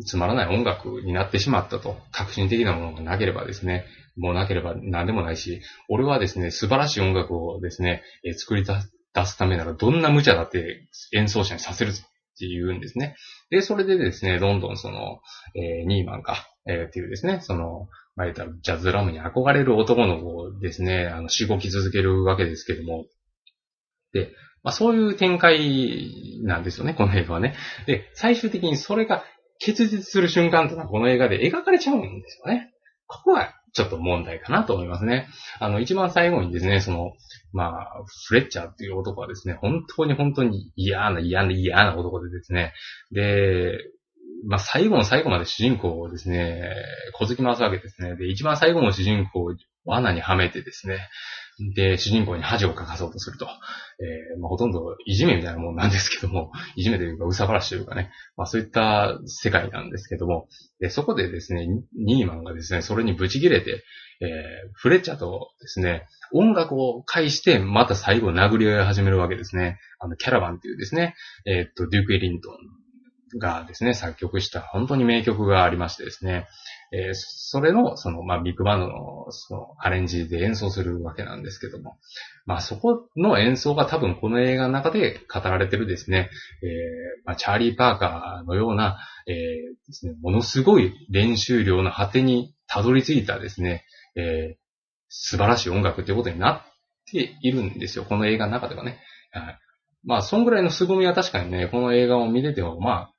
つまらない音楽になってしまったと。革新的なものがなければですね、もうなければ何でもないし、俺はですね、素晴らしい音楽をですね、え作り出すためならどんな無茶だって演奏者にさせるぞって言うんですね。で、それでですね、どんどんその、えー、ニーマンか、えー、っていうですね、その、まあ、言ったらジャズラムに憧れる男の子をですね、あの、しごき続けるわけですけども、で、まあ、そういう展開なんですよね、この映画はね。で、最終的にそれが結実する瞬間というのはこの映画で描かれちゃうんですよね。ここはちょっと問題かなと思いますね。あの、一番最後にですね、その、まあ、フレッチャーっていう男はですね、本当に本当に嫌な嫌な嫌な男でですね、で、まあ、最後の最後まで主人公をですね、小突き回すわけですね。で、一番最後の主人公を罠にはめてですね、で、主人公に恥をかかそうとすると。えー、まあ、ほとんどいじめみたいなもんなんですけども、いじめというか、うさばらしというかね、まあ、そういった世界なんですけども、で、そこでですね、ニーマンがですね、それにブチ切れて、えー、フレッチャーとですね、音楽を介して、また最後殴り合い始めるわけですね。あの、キャラバンっていうですね、えー、っと、デューク・エリントンがですね、作曲した本当に名曲がありましてですね、えー、それの、その、まあ、ビッグバンドの、その、アレンジで演奏するわけなんですけども、まあ、そこの演奏が多分この映画の中で語られてるですね、えー、まあ、チャーリー・パーカーのような、えー、ですね、ものすごい練習量の果てにたどり着いたですね、えー、素晴らしい音楽っていうことになっているんですよ、この映画の中ではね。はい、まあ、そんぐらいの凄みは確かにね、この映画を見てても、まあ、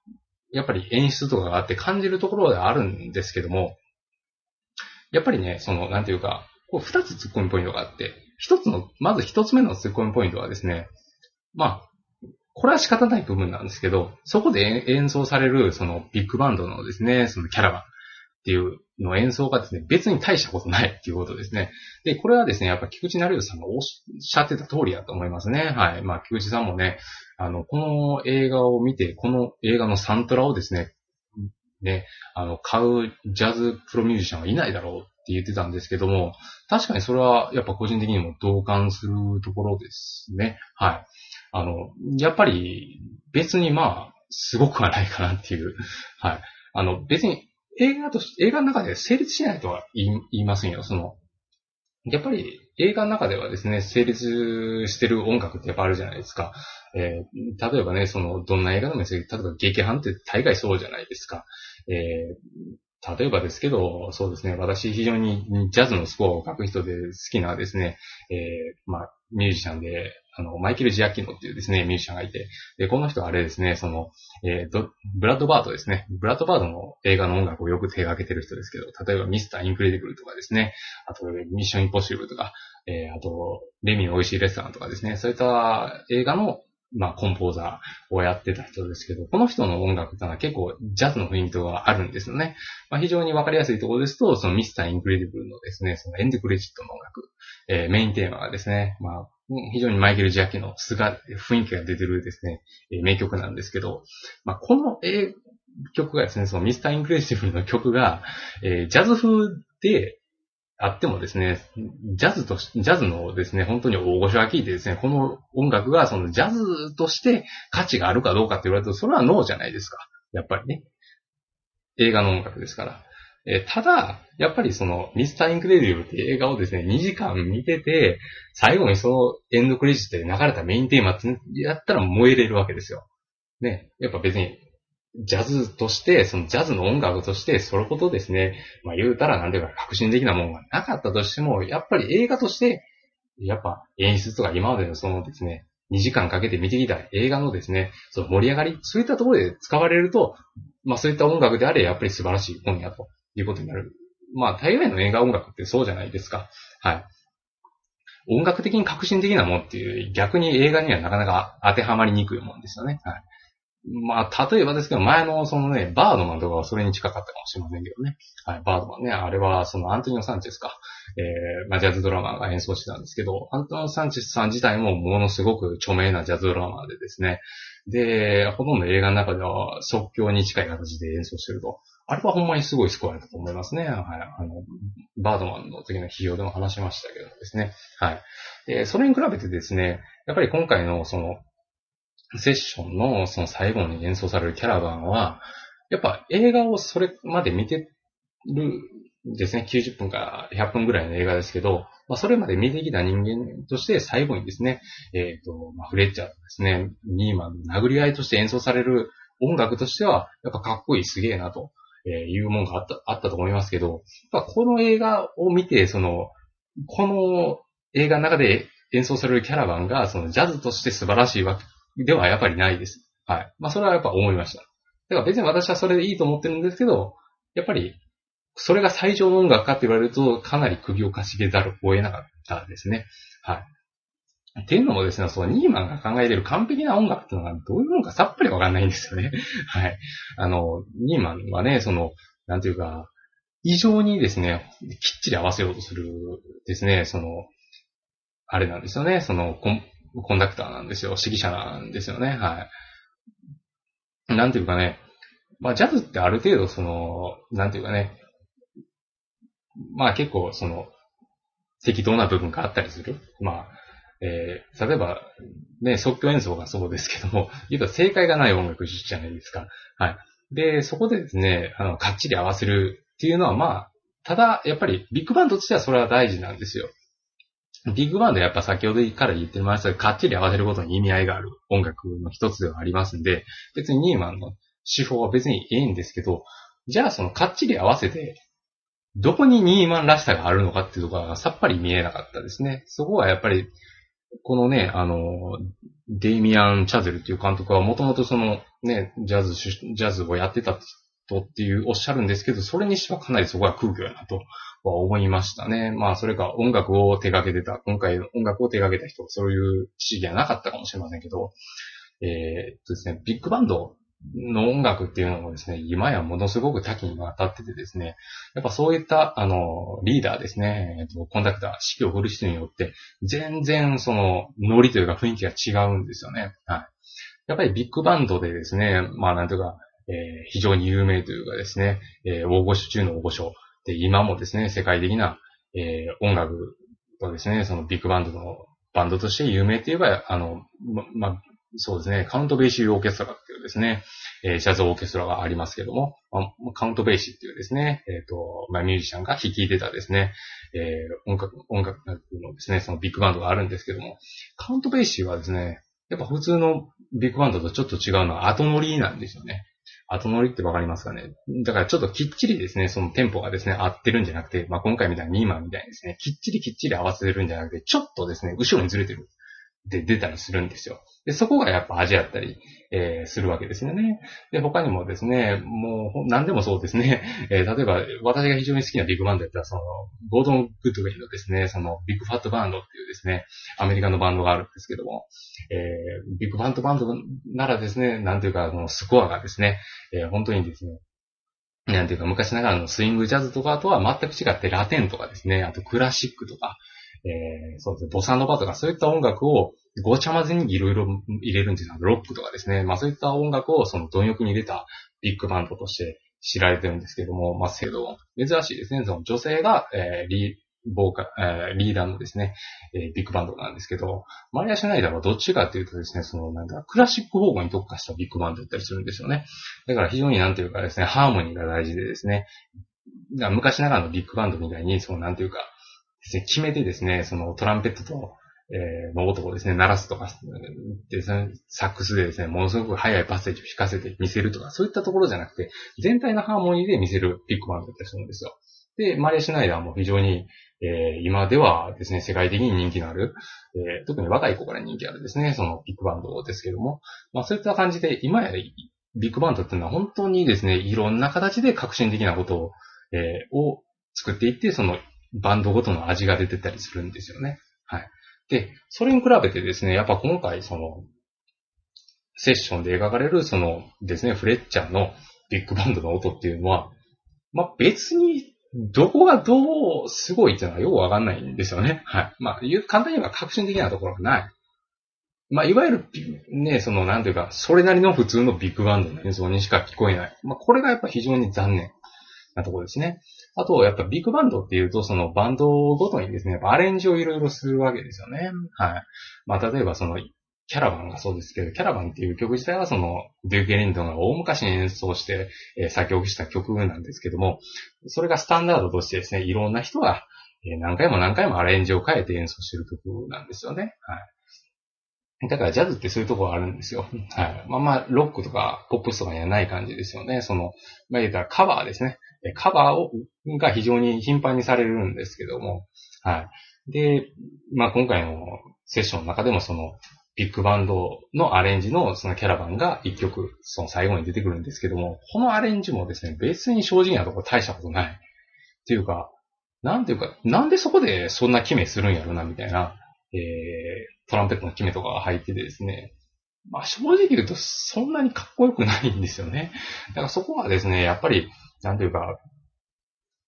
やっぱり演出とかがあって感じるところではあるんですけども、やっぱりね、その、なんていうか、こう二つ突っ込みポイントがあって、一つの、まず一つ目の突っ込みポイントはですね、まあ、これは仕方ない部分なんですけど、そこで演奏される、そのビッグバンドのですね、そのキャラバンっていうの演奏がですね、別に大したことないっていうことですね。で、これはですね、やっぱ菊池成吉さんがおっしゃってた通りだと思いますね。はい。まあ、菊池さんもね、あの、この映画を見て、この映画のサントラをですね、ね、あの、買うジャズプロミュージシャンはいないだろうって言ってたんですけども、確かにそれはやっぱ個人的にも同感するところですね。はい。あの、やっぱり別にまあ、すごくはないかなっていう。はい。あの、別に映画と、映画の中で成立しないとは言いませんよ。その、やっぱり映画の中ではですね、成立してる音楽ってやっぱあるじゃないですか。えー、例えばね、その、どんな映画でもいいですけど、例えば劇版って大概そうじゃないですか。え、例えばですけど、そうですね、私非常にジャズのスコアを書く人で好きなですね、えー、まあ、ミュージシャンで、あの、マイケル・ジアッキーノっていうですね、ミュージシャンがいて、で、この人はあれですね、その、えー、ブラッドバードですね。ブラッドバードの映画の音楽をよく手掛けてる人ですけど、例えばミスター・インクレディブルとかですね、あと、ミッション・インポッシブルとか、えー、あと、レミの美味しいレストランとかですね、そういった映画のまあ、コンポーザーをやってた人ですけど、この人の音楽ってのは結構ジャズの雰囲気があるんですよね。まあ、非常にわかりやすいところですと、そのミスター・インクレディブルのですね、そのエンドクレジットの音楽、えー、メインテーマがですね、まあ、非常にマイケル・ジアッキーノっすが、雰囲気が出てるですね、えー、名曲なんですけど、まあ、この、えー、曲がですね、そのミスター・インクレディブルの曲が、えー、ジャズ風で、あってもですね、ジャズとし、ジャズのですね、本当に大御所が聞いてですね、この音楽がそのジャズとして価値があるかどうかって言われると、それはノーじゃないですか。やっぱりね。映画の音楽ですから。えただ、やっぱりその、ミスター・インクレディブルって映画をですね、2時間見てて、最後にそのエンドクレジットで流れたメインテーマってやったら燃えれるわけですよ。ね。やっぱ別にジャズとして、そのジャズの音楽として、それほどですね、まあ言うたらなんていうか革新的なものがなかったとしても、やっぱり映画として、やっぱ演出とか今までのそのですね、2時間かけて見てきた映画のですね、その盛り上がり、そういったところで使われると、まあそういった音楽であれ、やっぱり素晴らしい本やということになる。まあ大概の映画音楽ってそうじゃないですか。はい。音楽的に革新的なもんっていう、逆に映画にはなかなか当てはまりにくいもんですよね。はい。まあ、例えばですけど、前のそのね、バードマンとかはそれに近かったかもしれませんけどね。はい、バードマンね。あれは、そのアントニオ・サンチェスか。えー、まあ、ジャズドラマーが演奏してたんですけど、アントニオ・サンチェスさん自体もものすごく著名なジャズドラマーでですね。で、ほとんど映画の中では即興に近い形で演奏してると。あれはほんまにすごいスコアだと思いますね。はい。あの、バードマンの時の費用でも話しましたけどですね。はい。で、それに比べてですね、やっぱり今回のその、セッションのその最後に演奏されるキャラバンは、やっぱ映画をそれまで見てるですね、90分か100分ぐらいの映画ですけど、まあ、それまで見てきた人間として最後にですね、えっ、ー、と、まあ、フレッチャーですね、ニーマンの殴り合いとして演奏される音楽としては、やっぱかっこいいすげえなというもんがあった、あったと思いますけど、この映画を見て、その、この映画の中で演奏されるキャラバンが、そのジャズとして素晴らしいわけではやっぱりないです。はい。まあそれはやっぱ思いました。だから別に私はそれでいいと思ってるんですけど、やっぱりそれが最上の音楽かって言われると、かなり首をかしげざるを得なかったですね。はい。っていうのもですね、そのニーマンが考えている完璧な音楽っていうのがどういうものかさっぱりわかんないんですよね。はい。あの、ニーマンはね、その、なんていうか、異常にですね、きっちり合わせようとするですね、その、あれなんですよね、そのコン、ダクターなんですよ。指揮者なんですよね。はい。なんていうかね、まあ、ジャズってある程度その、なんていうかね、まあ結構その、適当な部分があったりする。まあ、えー、例えば、ね、即興演奏がそうですけども、言うと正解がない音楽じゃないですか。はい。で、そこでですね、あの、かっちり合わせるっていうのはまあ、ただ、やっぱりビッグバンドとしてはそれは大事なんですよ。ビッグバンドやっぱ先ほどから言ってましたが、かっちり合わせることに意味合いがある音楽の一つではありますんで、別にニーマンの手法は別にいいんですけど、じゃあそのかっちり合わせて、どこにニーマンらしさがあるのかっていうところがさっぱり見えなかったですね。そこはやっぱり、このね、あの、デイミアン・チャゼルっていう監督はもともとそのね、ジャズ、ジャズをやってた人っていうおっしゃるんですけど、それにしてはかなりそこは空虚やなとは思いましたね。まあ、それか音楽を手掛けてた、今回音楽を手掛けた人そういう知識はなかったかもしれませんけど、えー、っとですね、ビッグバンドの音楽っていうのもですね、今やものすごく多岐にわたっててですね、やっぱそういった、あの、リーダーですね、えっと、コンダクター、指揮を振る人によって、全然その、ノリというか雰囲気が違うんですよね。はい。やっぱりビッグバンドでですね、まあなんというか、えー、非常に有名というかですね、えー、大御所中の大御所。で、今もですね、世界的な、えー、音楽とですね、そのビッグバンドのバンドとして有名といえば、あの、ま、まそうですね、カウントベーシーオーケストラっていうですね、えー、ジャズオーケストラがありますけども、ま、カウントベーシーっていうですね、えっ、ー、と、まあ、ミュージシャンが弾いてたですね、えー、音楽、音楽のですね、そのビッグバンドがあるんですけども、カウントベーシーはですね、やっぱ普通のビッグバンドとちょっと違うのは後乗りなんですよね。後乗りってわかりますかね？だからちょっときっちりですね、そのテンポがですね、合ってるんじゃなくて、まあ、今回みたいにニーマンみたいにですね、きっちりきっちり合わせるんじゃなくて、ちょっとですね、後ろにずれてる。で出たりするんですよ。で、そこがやっぱ味あったり、えー、するわけですよね。で、他にもですね、もう、何でもそうですね。えー、例えば、私が非常に好きなビッグバンドやったら、その、ゴードン・グッドウィンのですね、その、ビッグファットバンドっていうですね、アメリカのバンドがあるんですけども、えー、ビッグファットバンドならですね、なんていうか、のスコアがですね、えー、本当にですね、なんていうか、昔ながらのスイングジャズとかとは全く違って、ラテンとかですね、あとクラシックとか、えー、そうですね、ボサノバとかそういった音楽をごちゃ混ぜにいろいろ入れるんですよ。ロックとかですね。まあそういった音楽をその貪欲に入れたビッグバンドとして知られてるんですけども、まあ制度珍しいですね。その女性が、えー、リボーカ、えー、リーダーのですね、えー、ビッグバンドなんですけど、マリア・シュナイダーはどっちかっていうとですね、そのなんかクラシック方向に特化したビッグバンドだったりするんですよね。だから非常になんていうかですね、ハーモニーが大事でですね、昔ながらのビッグバンドみたいに、そのなんていうか、決めてですね、そのトランペットと、えー、の音をですね、鳴らすとか、で、サックスでですね、ものすごく速いパッセージを弾かせて見せるとか、そういったところじゃなくて、全体のハーモニーで見せるビッグバンドだったりするんですよ。で、マリア・シュナイダーも非常に、えー、今ではですね、世界的に人気のある、えー、特に若い子から人気あるですね、そのビッグバンドですけども、まあそういった感じで、今やビッグバンドっていうのは本当にですね、いろんな形で革新的なことを、えー、を作っていって、そのバンドごとの味が出てたりするんですよね。はい。で、それに比べてですね、やっぱ今回その、セッションで描かれるそのですね、フレッチャーのビッグバンドの音っていうのは、まあ、別にどこがどうすごいっていうのはよくわかんないんですよね。はい。まあ、簡単に言えば革新的なところがない。まあ、いわゆる、ね、その、なんていうか、それなりの普通のビッグバンドの演奏にしか聞こえない。まあ、これがやっぱ非常に残念なところですね。あと、やっぱビッグバンドっていうと、そのバンドごとにですね、アレンジをいろいろするわけですよね。はい。まあ、例えばその、キャラバンがそうですけど、キャラバンっていう曲自体はその、デューケ・リンドンが大昔に演奏して、えー、作曲した曲なんですけども、それがスタンダードとしてですね、いろんな人が、えー、何回も何回もアレンジを変えて演奏してる曲なんですよね。はい。だからジャズってそういうところあるんですよ。はい。まあまあ、ロックとかポップスとかにはない感じですよね。その、まあ言ったらカバーですね。カバーを、が非常に頻繁にされるんですけども、はい。で、まあ今回のセッションの中でもその、ビッグバンドのアレンジのそのキャラバンが一曲、その最後に出てくるんですけども、このアレンジもですね、別に正直なところ大したことない。ていうか、なんていうか、なんでそこでそんな決めするんやろな、みたいな、えー、トランペットの決めとかが入っててですね、まあ正直言うとそんなにかっこよくないんですよね。だからそこはですね、やっぱり、なんていうか、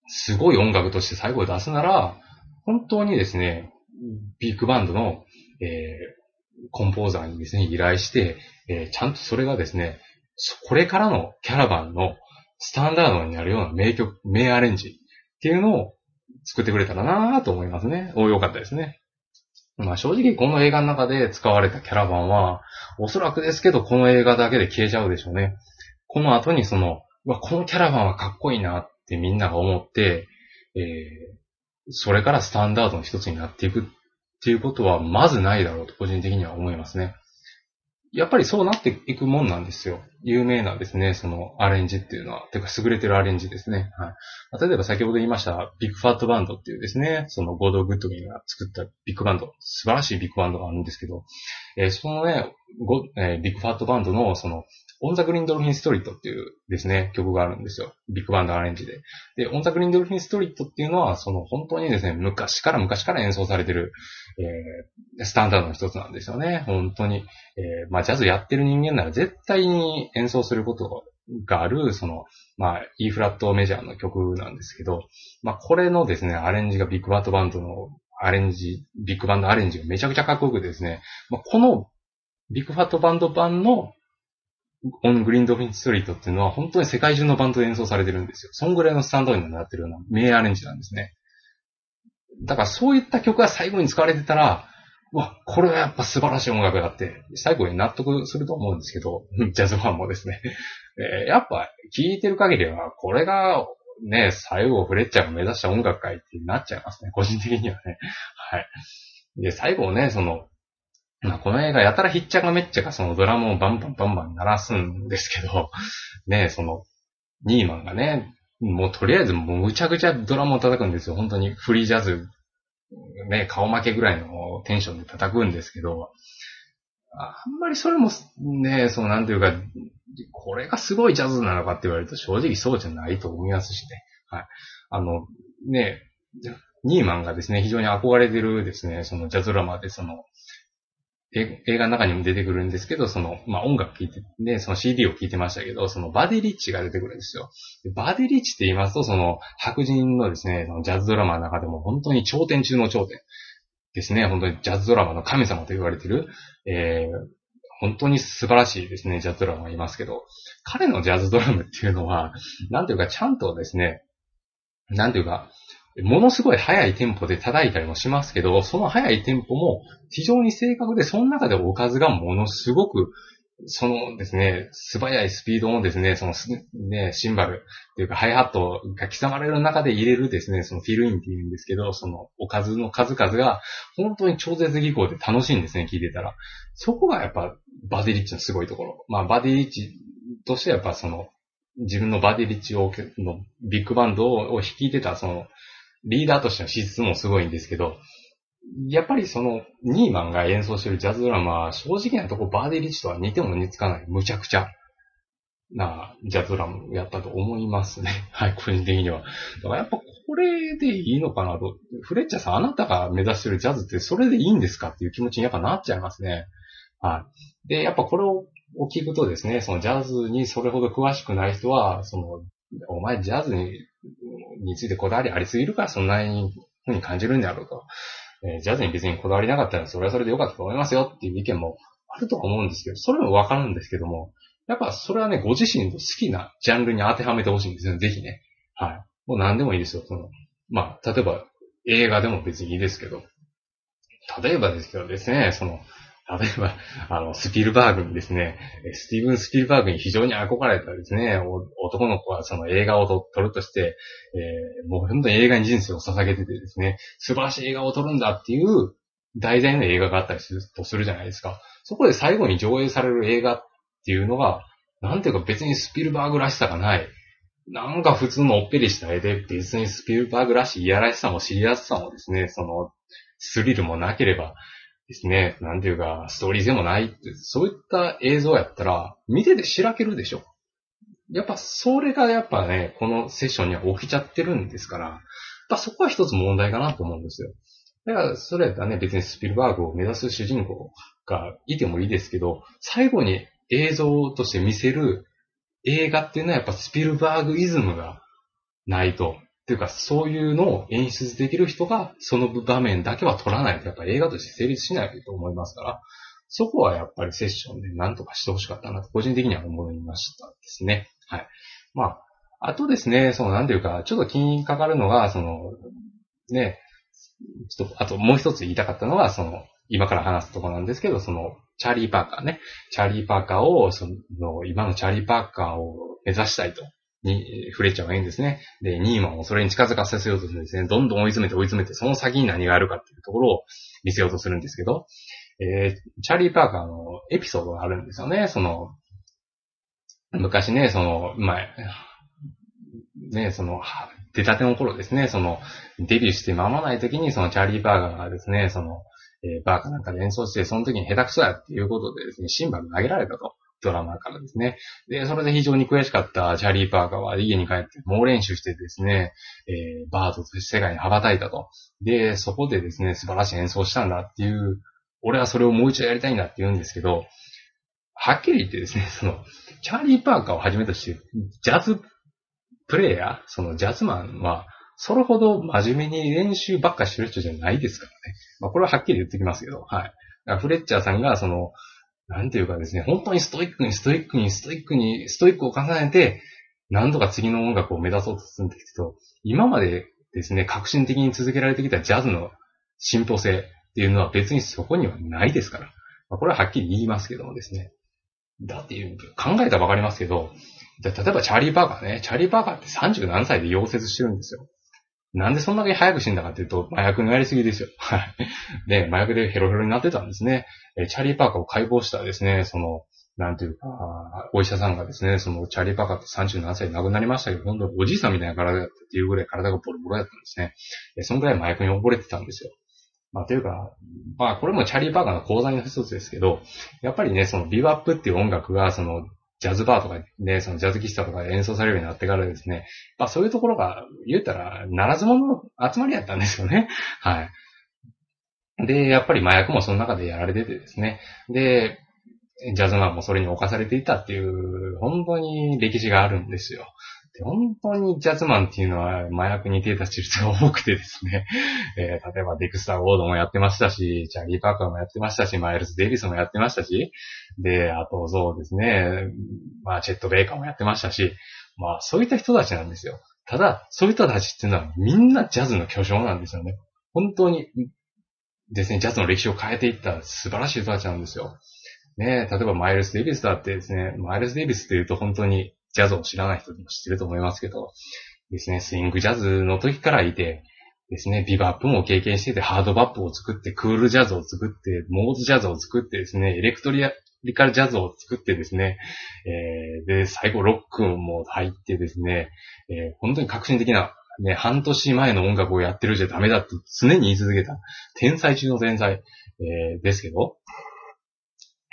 すごい音楽として最後出すなら、本当にですね、ビッグバンドの、えー、コンポーザーにですね、依頼して、えー、ちゃんとそれがですね、これからのキャラバンのスタンダードになるような名曲、名アレンジっていうのを作ってくれたらなと思いますね。お、よかったですね。まあ正直この映画の中で使われたキャラバンは、おそらくですけどこの映画だけで消えちゃうでしょうね。この後にその、わ、このキャラバンはかっこいいなってみんなが思って、えー、それからスタンダードの一つになっていくっていうことはまずないだろうと個人的には思いますね。やっぱりそうなっていくもんなんですよ。有名なですね、そのアレンジっていうのは、てか優れてるアレンジですね。はい。例えば先ほど言いましたビッグファットバンドっていうですね、そのゴード・グッドギンが作ったビッグバンド、素晴らしいビッグバンドがあるんですけど、えー、そのね、ごえー、ビッグファットバンドのそのオンザグリーンドルフィンストリートっていうですね、曲があるんですよ。ビッグバンドアレンジで。で、オンザグリーンドルフィンストリートっていうのは、その本当にですね、昔から昔から演奏されてる、えー、スタンダードの一つなんですよね。本当に。えー、まあ、ジャズやってる人間なら絶対に演奏することがある、その、まあ、E フラットメジャーの曲なんですけど、まあ、これのですね、アレンジがビッグファットバンドのアレンジ、ビッグバンドアレンジがめちゃくちゃかっこよくですね、まあ、このビッグファットバンド版のオングリーンドフィンストリートっていうのは本当に世界中のバンドで演奏されてるんですよ。そんぐらいのスタンドインになってるような名アレンジなんですね。だからそういった曲が最後に使われてたら、わ、これはやっぱ素晴らしい音楽だって、最後に納得すると思うんですけど、ジャズファンもですね。えー、やっぱ聴いてる限りは、これがね、最後フレッチャーが目指した音楽会ってなっちゃいますね。個人的にはね。はい。で、最後ね、その、まあ、この映画やたらひっちゃかめっちゃかそのドラムをバンバンバンバン鳴らすんですけど、ね、その、ニーマンがね、もうとりあえずもうむちゃくちゃドラムを叩くんですよ。本当にフリージャズ、ね、顔負けぐらいのテンションで叩くんですけど、あんまりそれもね、そうなんていうか、これがすごいジャズなのかって言われると正直そうじゃないと思いますしね。はい。あの、ね、ニーマンがですね、非常に憧れてるですね、そのジャズラマでその、映画の中にも出てくるんですけど、その、まあ、音楽聴いて、ね、その CD を聴いてましたけど、そのバディリッチが出てくるんですよ。バディリッチって言いますと、その白人のですね、そのジャズドラマの中でも本当に頂点中の頂点ですね。本当にジャズドラマの神様と言われてる、えー、本当に素晴らしいですね、ジャズドラマがいますけど、彼のジャズドラムっていうのは、なんていうかちゃんとですね、なんていうか、ものすごい速いテンポで叩いたりもしますけど、その速いテンポも非常に正確で、その中でおかずがものすごく、そのですね、素早いスピードのですね、そのね、シンバルっていうかハイハットが刻まれる中で入れるですね、そのフィルインって言うんですけど、そのおかずの数々が本当に超絶技巧で楽しいんですね、聞いてたら。そこがやっぱバディリッチのすごいところ。まあバディリッチとしてやっぱその自分のバディリッチをのビッグバンドを率いてたそのリーダーとしての資質もすごいんですけど、やっぱりその、ニーマンが演奏してるジャズドラマは、正直なとこバーディ・リッチとは似ても似つかない、むちゃくちゃなジャズドラムやったと思いますね。はい、個人的には。だからやっぱこれでいいのかなと。フレッチャーさん、あなたが目指してるジャズってそれでいいんですかっていう気持ちにやっぱなっちゃいますね。はい。で、やっぱこれを聞くとですね、そのジャズにそれほど詳しくない人は、その、お前ジャズにについてこだわりありすぎるからそんなにふうに感じるんだろうと。えー、ジャズに別にこだわりなかったらそれはそれでよかったと思いますよっていう意見もあるとは思うんですけど、それもわかるんですけども、やっぱそれはね、ご自身の好きなジャンルに当てはめてほしいんですよね、ぜひね。はい。もう何でもいいですよ。その、まあ、例えば映画でも別にいいですけど、例えばですけどですね、その、例えば、あの、スピルバーグにですね、スティーブン・スピルバーグに非常に憧れたですね、男の子はその映画を撮るとして、えー、もう本当に映画に人生を捧げててですね、素晴らしい映画を撮るんだっていう題材の映画があったりするとするじゃないですか。そこで最後に上映される映画っていうのが、なんていうか別にスピルバーグらしさがない。なんか普通のおっぺりした絵で別にスピルバーグらしいいやらしさも知りやすさもですね、そのスリルもなければ、ですね、なんていうか、ストーリーでもないって、そういった映像やったら、見ててしらけるでしょ。やっぱそれがやっぱね、このセッションには起きちゃってるんですから、やっぱそこは一つ問題かなと思うんですよ。だから、それやったらね、別にスピルバーグを目指す主人公がいてもいいですけど、最後に映像として見せる映画っていうのはやっぱスピルバーグイズムがないと。っていうか、そういうのを演出できる人が、その場面だけは撮らないと、やっぱ映画として成立しないと思いますから、そこはやっぱりセッションで何とかしてほしかったなと、個人的には思いましたですね。はい。まあ、あとですね、その、なんていうか、ちょっと気にかかるのが、その、ね、ちょっと、あともう一つ言いたかったのは、その、今から話すとこなんですけど、その、チャーリー・パーカーね。チャーリー・パーカーを、その、今のチャーリー・パーカーを目指したいと。に、フレッチャーがいいんですね。で、ニーマンをそれに近づかせようとするんですね。どんどん追い詰めて追い詰めて、その先に何があるかっていうところを見せようとするんですけど、えー、チャーリー・パーカーのエピソードがあるんですよね。その、昔ね、その、前、ね、その、出たての頃ですね、その、デビューして間もない時に、そのチャーリー・パーカーがですね、その、えー、バーかなんかで演奏して、その時に下手くそやっていうことでですね、シンバル投げられたと。ドラマからですね。で、それで非常に悔しかったチャーリー・パーカーは家に帰って猛練習してですね、えー、バードとして世界に羽ばたいたと。で、そこでですね、素晴らしい演奏したんだっていう、俺はそれをもう一度やりたいんだって言うんですけど、はっきり言ってですね、その、チャーリー・パーカーをはじめとして、ジャズプレイヤー、そのジャズマンは、それほど真面目に練習ばっかしてる人じゃないですからね。まあ、これははっきり言っときますけど、はい。フレッチャーさんが、その、なんていうかですね、本当にストイックにストイックにストイックにストイックを重ねて、何とか次の音楽を目指そうとするんですけど、今までですね、革新的に続けられてきたジャズの進歩性っていうのは別にそこにはないですから。まあ、これははっきり言いますけどもですね。だっていう、考えたらわかりますけど、例えばチャーリー・パーカーね、チャーリー・パーカーって30何歳で溶接してるんですよ。なんでそんだけ早く死んだかっていうと、麻薬のやりすぎですよ。はい。で、麻薬でヘロヘロになってたんですね。えチャーリー・パーカーを解剖したですね、その、なんていうか、お医者さんがですね、そのチャーリー・パーカーって30何歳で亡くなりましたけど、本当におじいさんみたいな体だったっていうぐらい体がボロボロだったんですね。えそのぐらい麻薬に溺れてたんですよ。まあ、というか、まあ、これもチャーリー・パーカーの講座の一つですけど、やっぱりね、そのビバップっていう音楽が、その、ジャズバーとかで、そのジャズ喫茶とかで演奏されるようになってからですね、まあそういうところが言ったら、ならず者の集まりやったんですよね。はい。で、やっぱり麻薬もその中でやられててですね。で、ジャズマンもそれに侵されていたっていう、本当に歴史があるんですよ。本当にジャズマンっていうのは麻薬に手出してる人が多くてですね、えー、例えばデクスター・ウォードもやってましたし、チャーリー・パーカーもやってましたし、マイルス・デイビスもやってましたし、で、あとそうですね、まあチェット・ベイカーもやってましたし、まあそういった人たちなんですよ。ただ、そういった人たちっていうのはみんなジャズの巨匠なんですよね。本当にですね、ジャズの歴史を変えていった素晴らしい人たちなんですよ。ね例えばマイルス・デイビスだってですね、マイルス・デイビスって言うと本当にジャズを知らない人でも知ってると思いますけど、ですね、スイングジャズの時からいて、ですね、ビバップも経験してて、ハードバップを作って、クールジャズを作って、モーズジャズを作ってですね、エレクトリアリカルジャズを作ってですね、えー、で、最後ロックも入ってですね、えー、本当に革新的な、ね、半年前の音楽をやってるじゃダメだって常に言い続けた、天才中の天才、えー、ですけど、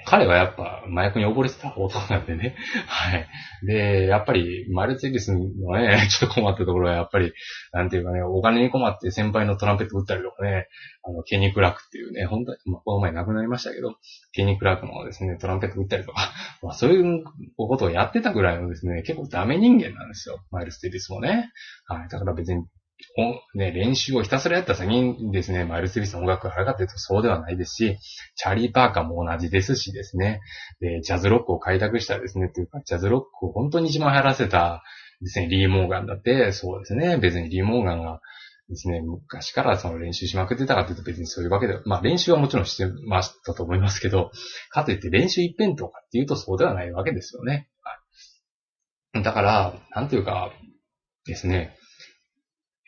彼はやっぱ麻薬に溺れてた男なんでね。はい。で、やっぱり、マルチェリスのね、ちょっと困ったところはやっぱり、なんていうかね、お金に困って先輩のトランペット打ったりとかね、あの、ケニー・クラークっていうね、本当に、まあ、この前亡くなりましたけど、ケニー・クラークのですね、トランペット打ったりとか、まあ、そういうことをやってたぐらいのですね、結構ダメ人間なんですよ。マイルス・テリスもね。はい。だから別にね、練習をひたすらやった先にですね、マイルス・デビスの音楽があるかというとそうではないですし、チャーリー・パーカーも同じですしですね、で、ジャズロックを開拓したですね、というか、ジャズロックを本当に一番流行らせたですね、リー・モーガンだって、そうですね、別にリー・モーガンがですね、昔からその練習しまくってたかというと別にそういうわけで、まあ練習はもちろんしてましたと思いますけど、かといって練習一辺倒かっていうとそうではないわけですよね。だから、なんていうか、ですね、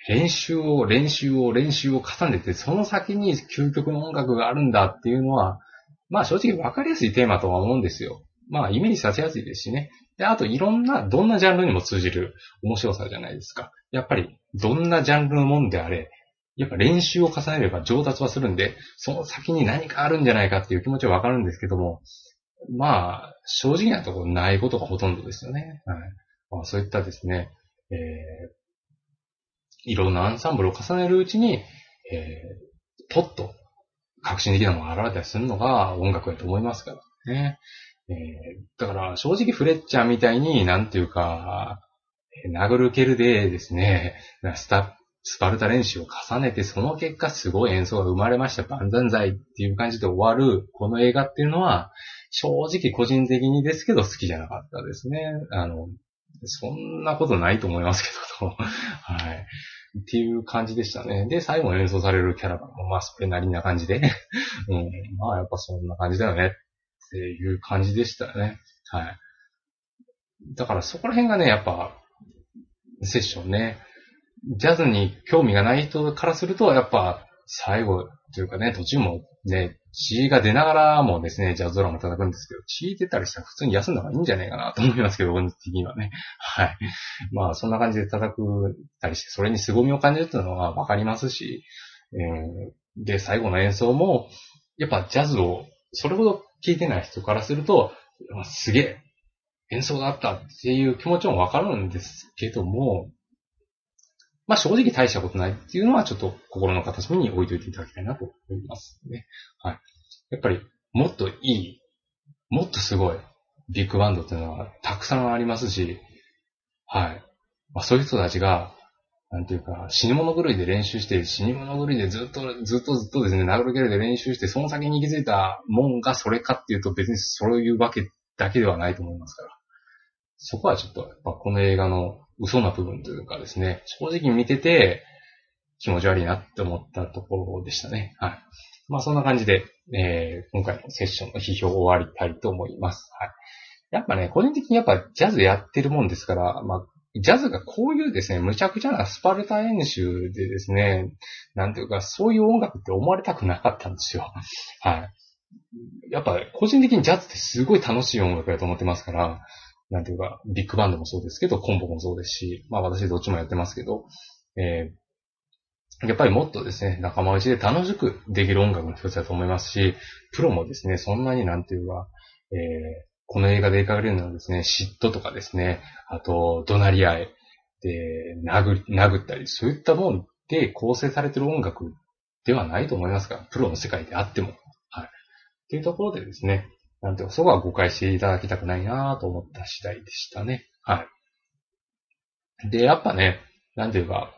練習を練習を練習を重ねて、その先に究極の音楽があるんだっていうのは、まあ正直わかりやすいテーマとは思うんですよ。まあイメージさせやすいですしね。で、あといろんな、どんなジャンルにも通じる面白さじゃないですか。やっぱり、どんなジャンルのもんであれ、やっぱ練習を重ねれば上達はするんで、その先に何かあるんじゃないかっていう気持ちはわかるんですけども、まあ、正直なところないことがほとんどですよね。はい。まあそういったですね、えー、いろんなアンサンブルを重ねるうちに、えー、ポッと革新的なものが現れたりするのが音楽だと思いますからね。えー、だから正直フレッチャーみたいになんていうか、殴る蹴るでですね、スタスパルタ練習を重ねて、その結果すごい演奏が生まれました。万々歳っていう感じで終わる、この映画っていうのは、正直個人的にですけど好きじゃなかったですね。あの、そんなことないと思いますけど、はい。っていう感じでしたね。で、最後演奏されるキャラバンも、まあ、それなりな感じで、うん、まあ、やっぱそんな感じだよねっていう感じでしたね。はい。だからそこら辺がね、やっぱ、セッションね、ジャズに興味がない人からすると、やっぱ、最後というかね、途中もね、血が出ながらもですね、ジャズドラマ叩くんですけど、血出たりしたら普通に休んだ方がいいんじゃないかなと思いますけど、本的にはね。はい。まあ、そんな感じで叩くたりして、それに凄みを感じるっていうのはわかりますし、えー、で、最後の演奏も、やっぱジャズをそれほど聴いてない人からすると、すげえ、演奏だったっていう気持ちもわかるんですけども、まあ正直大したことないっていうのはちょっと心の片隅に置いといていただきたいなと思いますね。はい。やっぱりもっといい、もっとすごいビッグバンドっていうのはたくさんありますし、はい。まあそういう人たちが、なんていうか、死に物狂いで練習して、死に物狂いでずっと、ずっとずっとですね、殴る蹴るで練習して、その先に行き着いたもんがそれかっていうと別にそういうわけだけではないと思いますから。そこはちょっと、やっぱこの映画の嘘な部分というかですね、正直見てて気持ち悪いなって思ったところでしたね。はい。まあそんな感じで、えー、今回のセッションの批評を終わりたいと思います。はい。やっぱね、個人的にやっぱジャズやってるもんですから、まあ、ジャズがこういうですね、無茶苦茶なスパルタ演習でですね、なんていうか、そういう音楽って思われたくなかったんですよ。はい。やっぱ個人的にジャズってすごい楽しい音楽だと思ってますから、なんていうか、ビッグバンドもそうですけど、コンボもそうですし、まあ私どっちもやってますけど、えー、やっぱりもっとですね、仲間内で楽しくできる音楽の一つだと思いますし、プロもですね、そんなになんていうか、えー、この映画で描かれるのはですね、嫉妬とかですね、あと、怒鳴り合い、で、殴、殴ったり、そういったもんで構成されてる音楽ではないと思いますが、プロの世界であっても。はい。っていうところでですね、なんて、そこは誤解していただきたくないなと思った次第でしたね。はい。で、やっぱね、なんていうか、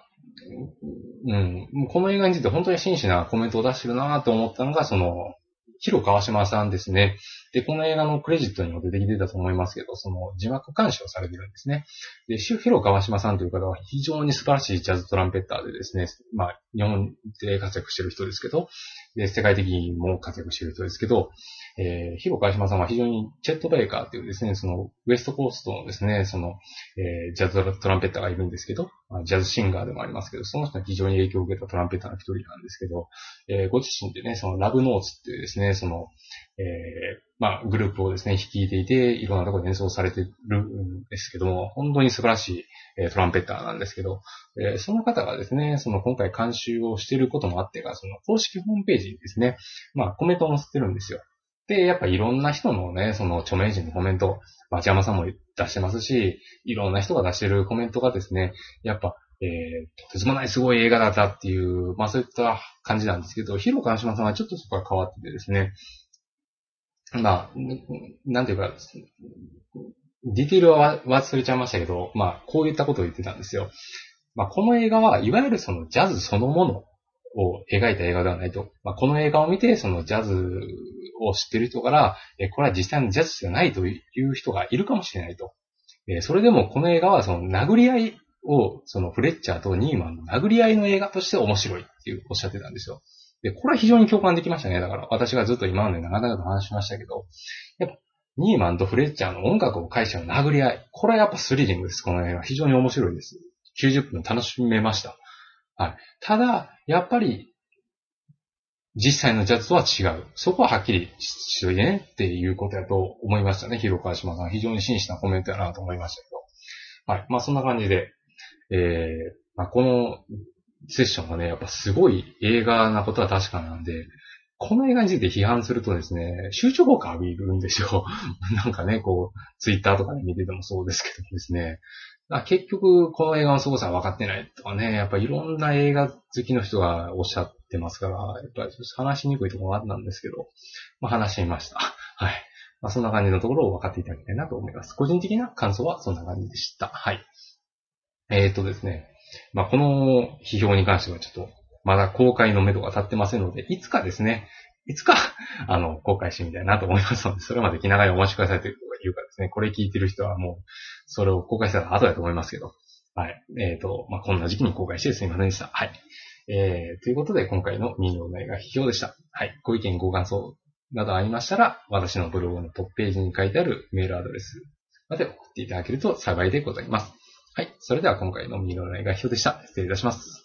うん、この映画について本当に真摯なコメントを出してるなと思ったのが、その、ヒロ川島さんですね。で、この映画のクレジットにも出てきてたと思いますけど、その字幕監視をされてるんですね。で、ヒロ川島さんという方は非常に素晴らしいジャズトランペッターでですね、まあ、日本で活躍してる人ですけど、で、世界的にも活躍してる人ですけど、えー、ヒロ川島さんは非常にチェット・ベイカーっていうですね、その、ウエストコーストのですね、その、えー、ジャズトランペッターがいるんですけど、ジャズシンガーでもありますけど、その人は非常に影響を受けたトランペッターの一人なんですけど、えー、ご自身でね、そのラブノーツっていうですね、その、えー、まあ、グループをですね、率いていて、いろんなところで演奏されてるんですけども、本当に素晴らしい、えトランペッターなんですけど、えその方がですね、その今回監修をしていることもあってか、その公式ホームページにですね、まあ、コメントを載せてるんですよ。で、やっぱいろんな人のね、その著名人のコメント、町山さんも出してますし、いろんな人が出してるコメントがですね、やっぱ、えー、とてつもないすごい映画だったっていう、まあそういった感じなんですけど、ヒロ川島さんはちょっとそこが変わっててですね、まあ、なんていうか、ディティールは忘れちゃいましたけど、まあ、こういったことを言ってたんですよ。まあ、この映画は、いわゆるそのジャズそのものを描いた映画ではないと。まあ、この映画を見て、そのジャズを知ってる人から、えこれは実際のジャズじゃないという人がいるかもしれないと。えそれでもこの映画はその殴り合いを、そのフレッチャーとニーマンの殴り合いの映画として面白いっていうおっしゃってたんですよ。で、これは非常に共感できましたね。だから、私がずっと今まで長々と話しましたけど、やっぱ、ニーマンとフレッチャーの音楽を介しての殴り合い。これはやっぱスリリングです。この映画。非常に面白いです。90分楽しめました。はい。ただ、やっぱり、実際のジャズとは違う。そこははっきりしといてねっていうことやと思いましたね。広川島さん。非常に真摯なコメントやなと思いましたけど。はい。まあそんな感じで、えー、まあこのセッションがね、やっぱすごい映画なことは確かなんで、この映画について批判するとですね、集中効果浴びるんですよ。なんかね、こう、ツイッターとかで見ててもそうですけどですね。結局、この映画の凄さは分かってないとかね、やっぱいろんな映画好きの人がおっしゃってますから、やっぱり話しにくいところがあったんですけど、まあ話してみました。はい。まあそんな感じのところを分かっていただきたいなと思います。個人的な感想はそんな感じでした。はい。えっ、ー、とですね。まあこの批評に関してはちょっと、まだ公開の目処が立ってませんので、いつかですね、いつか、あの、公開してみたいなと思いますので、それまで気長にお待ちくださいということが言うかですね、これ聞いてる人はもう、それを公開したら後だと思いますけど、はい。えっ、ー、と、まあ、こんな時期に公開してすみませんでした。はい。えー、ということで、今回の民謡の映画批評でした。はい。ご意見、ご感想などありましたら、私のブログのトップページに書いてあるメールアドレスまで送っていただけると幸いでございます。はい。それでは今回の民謡の映画批評でした。失礼いたします。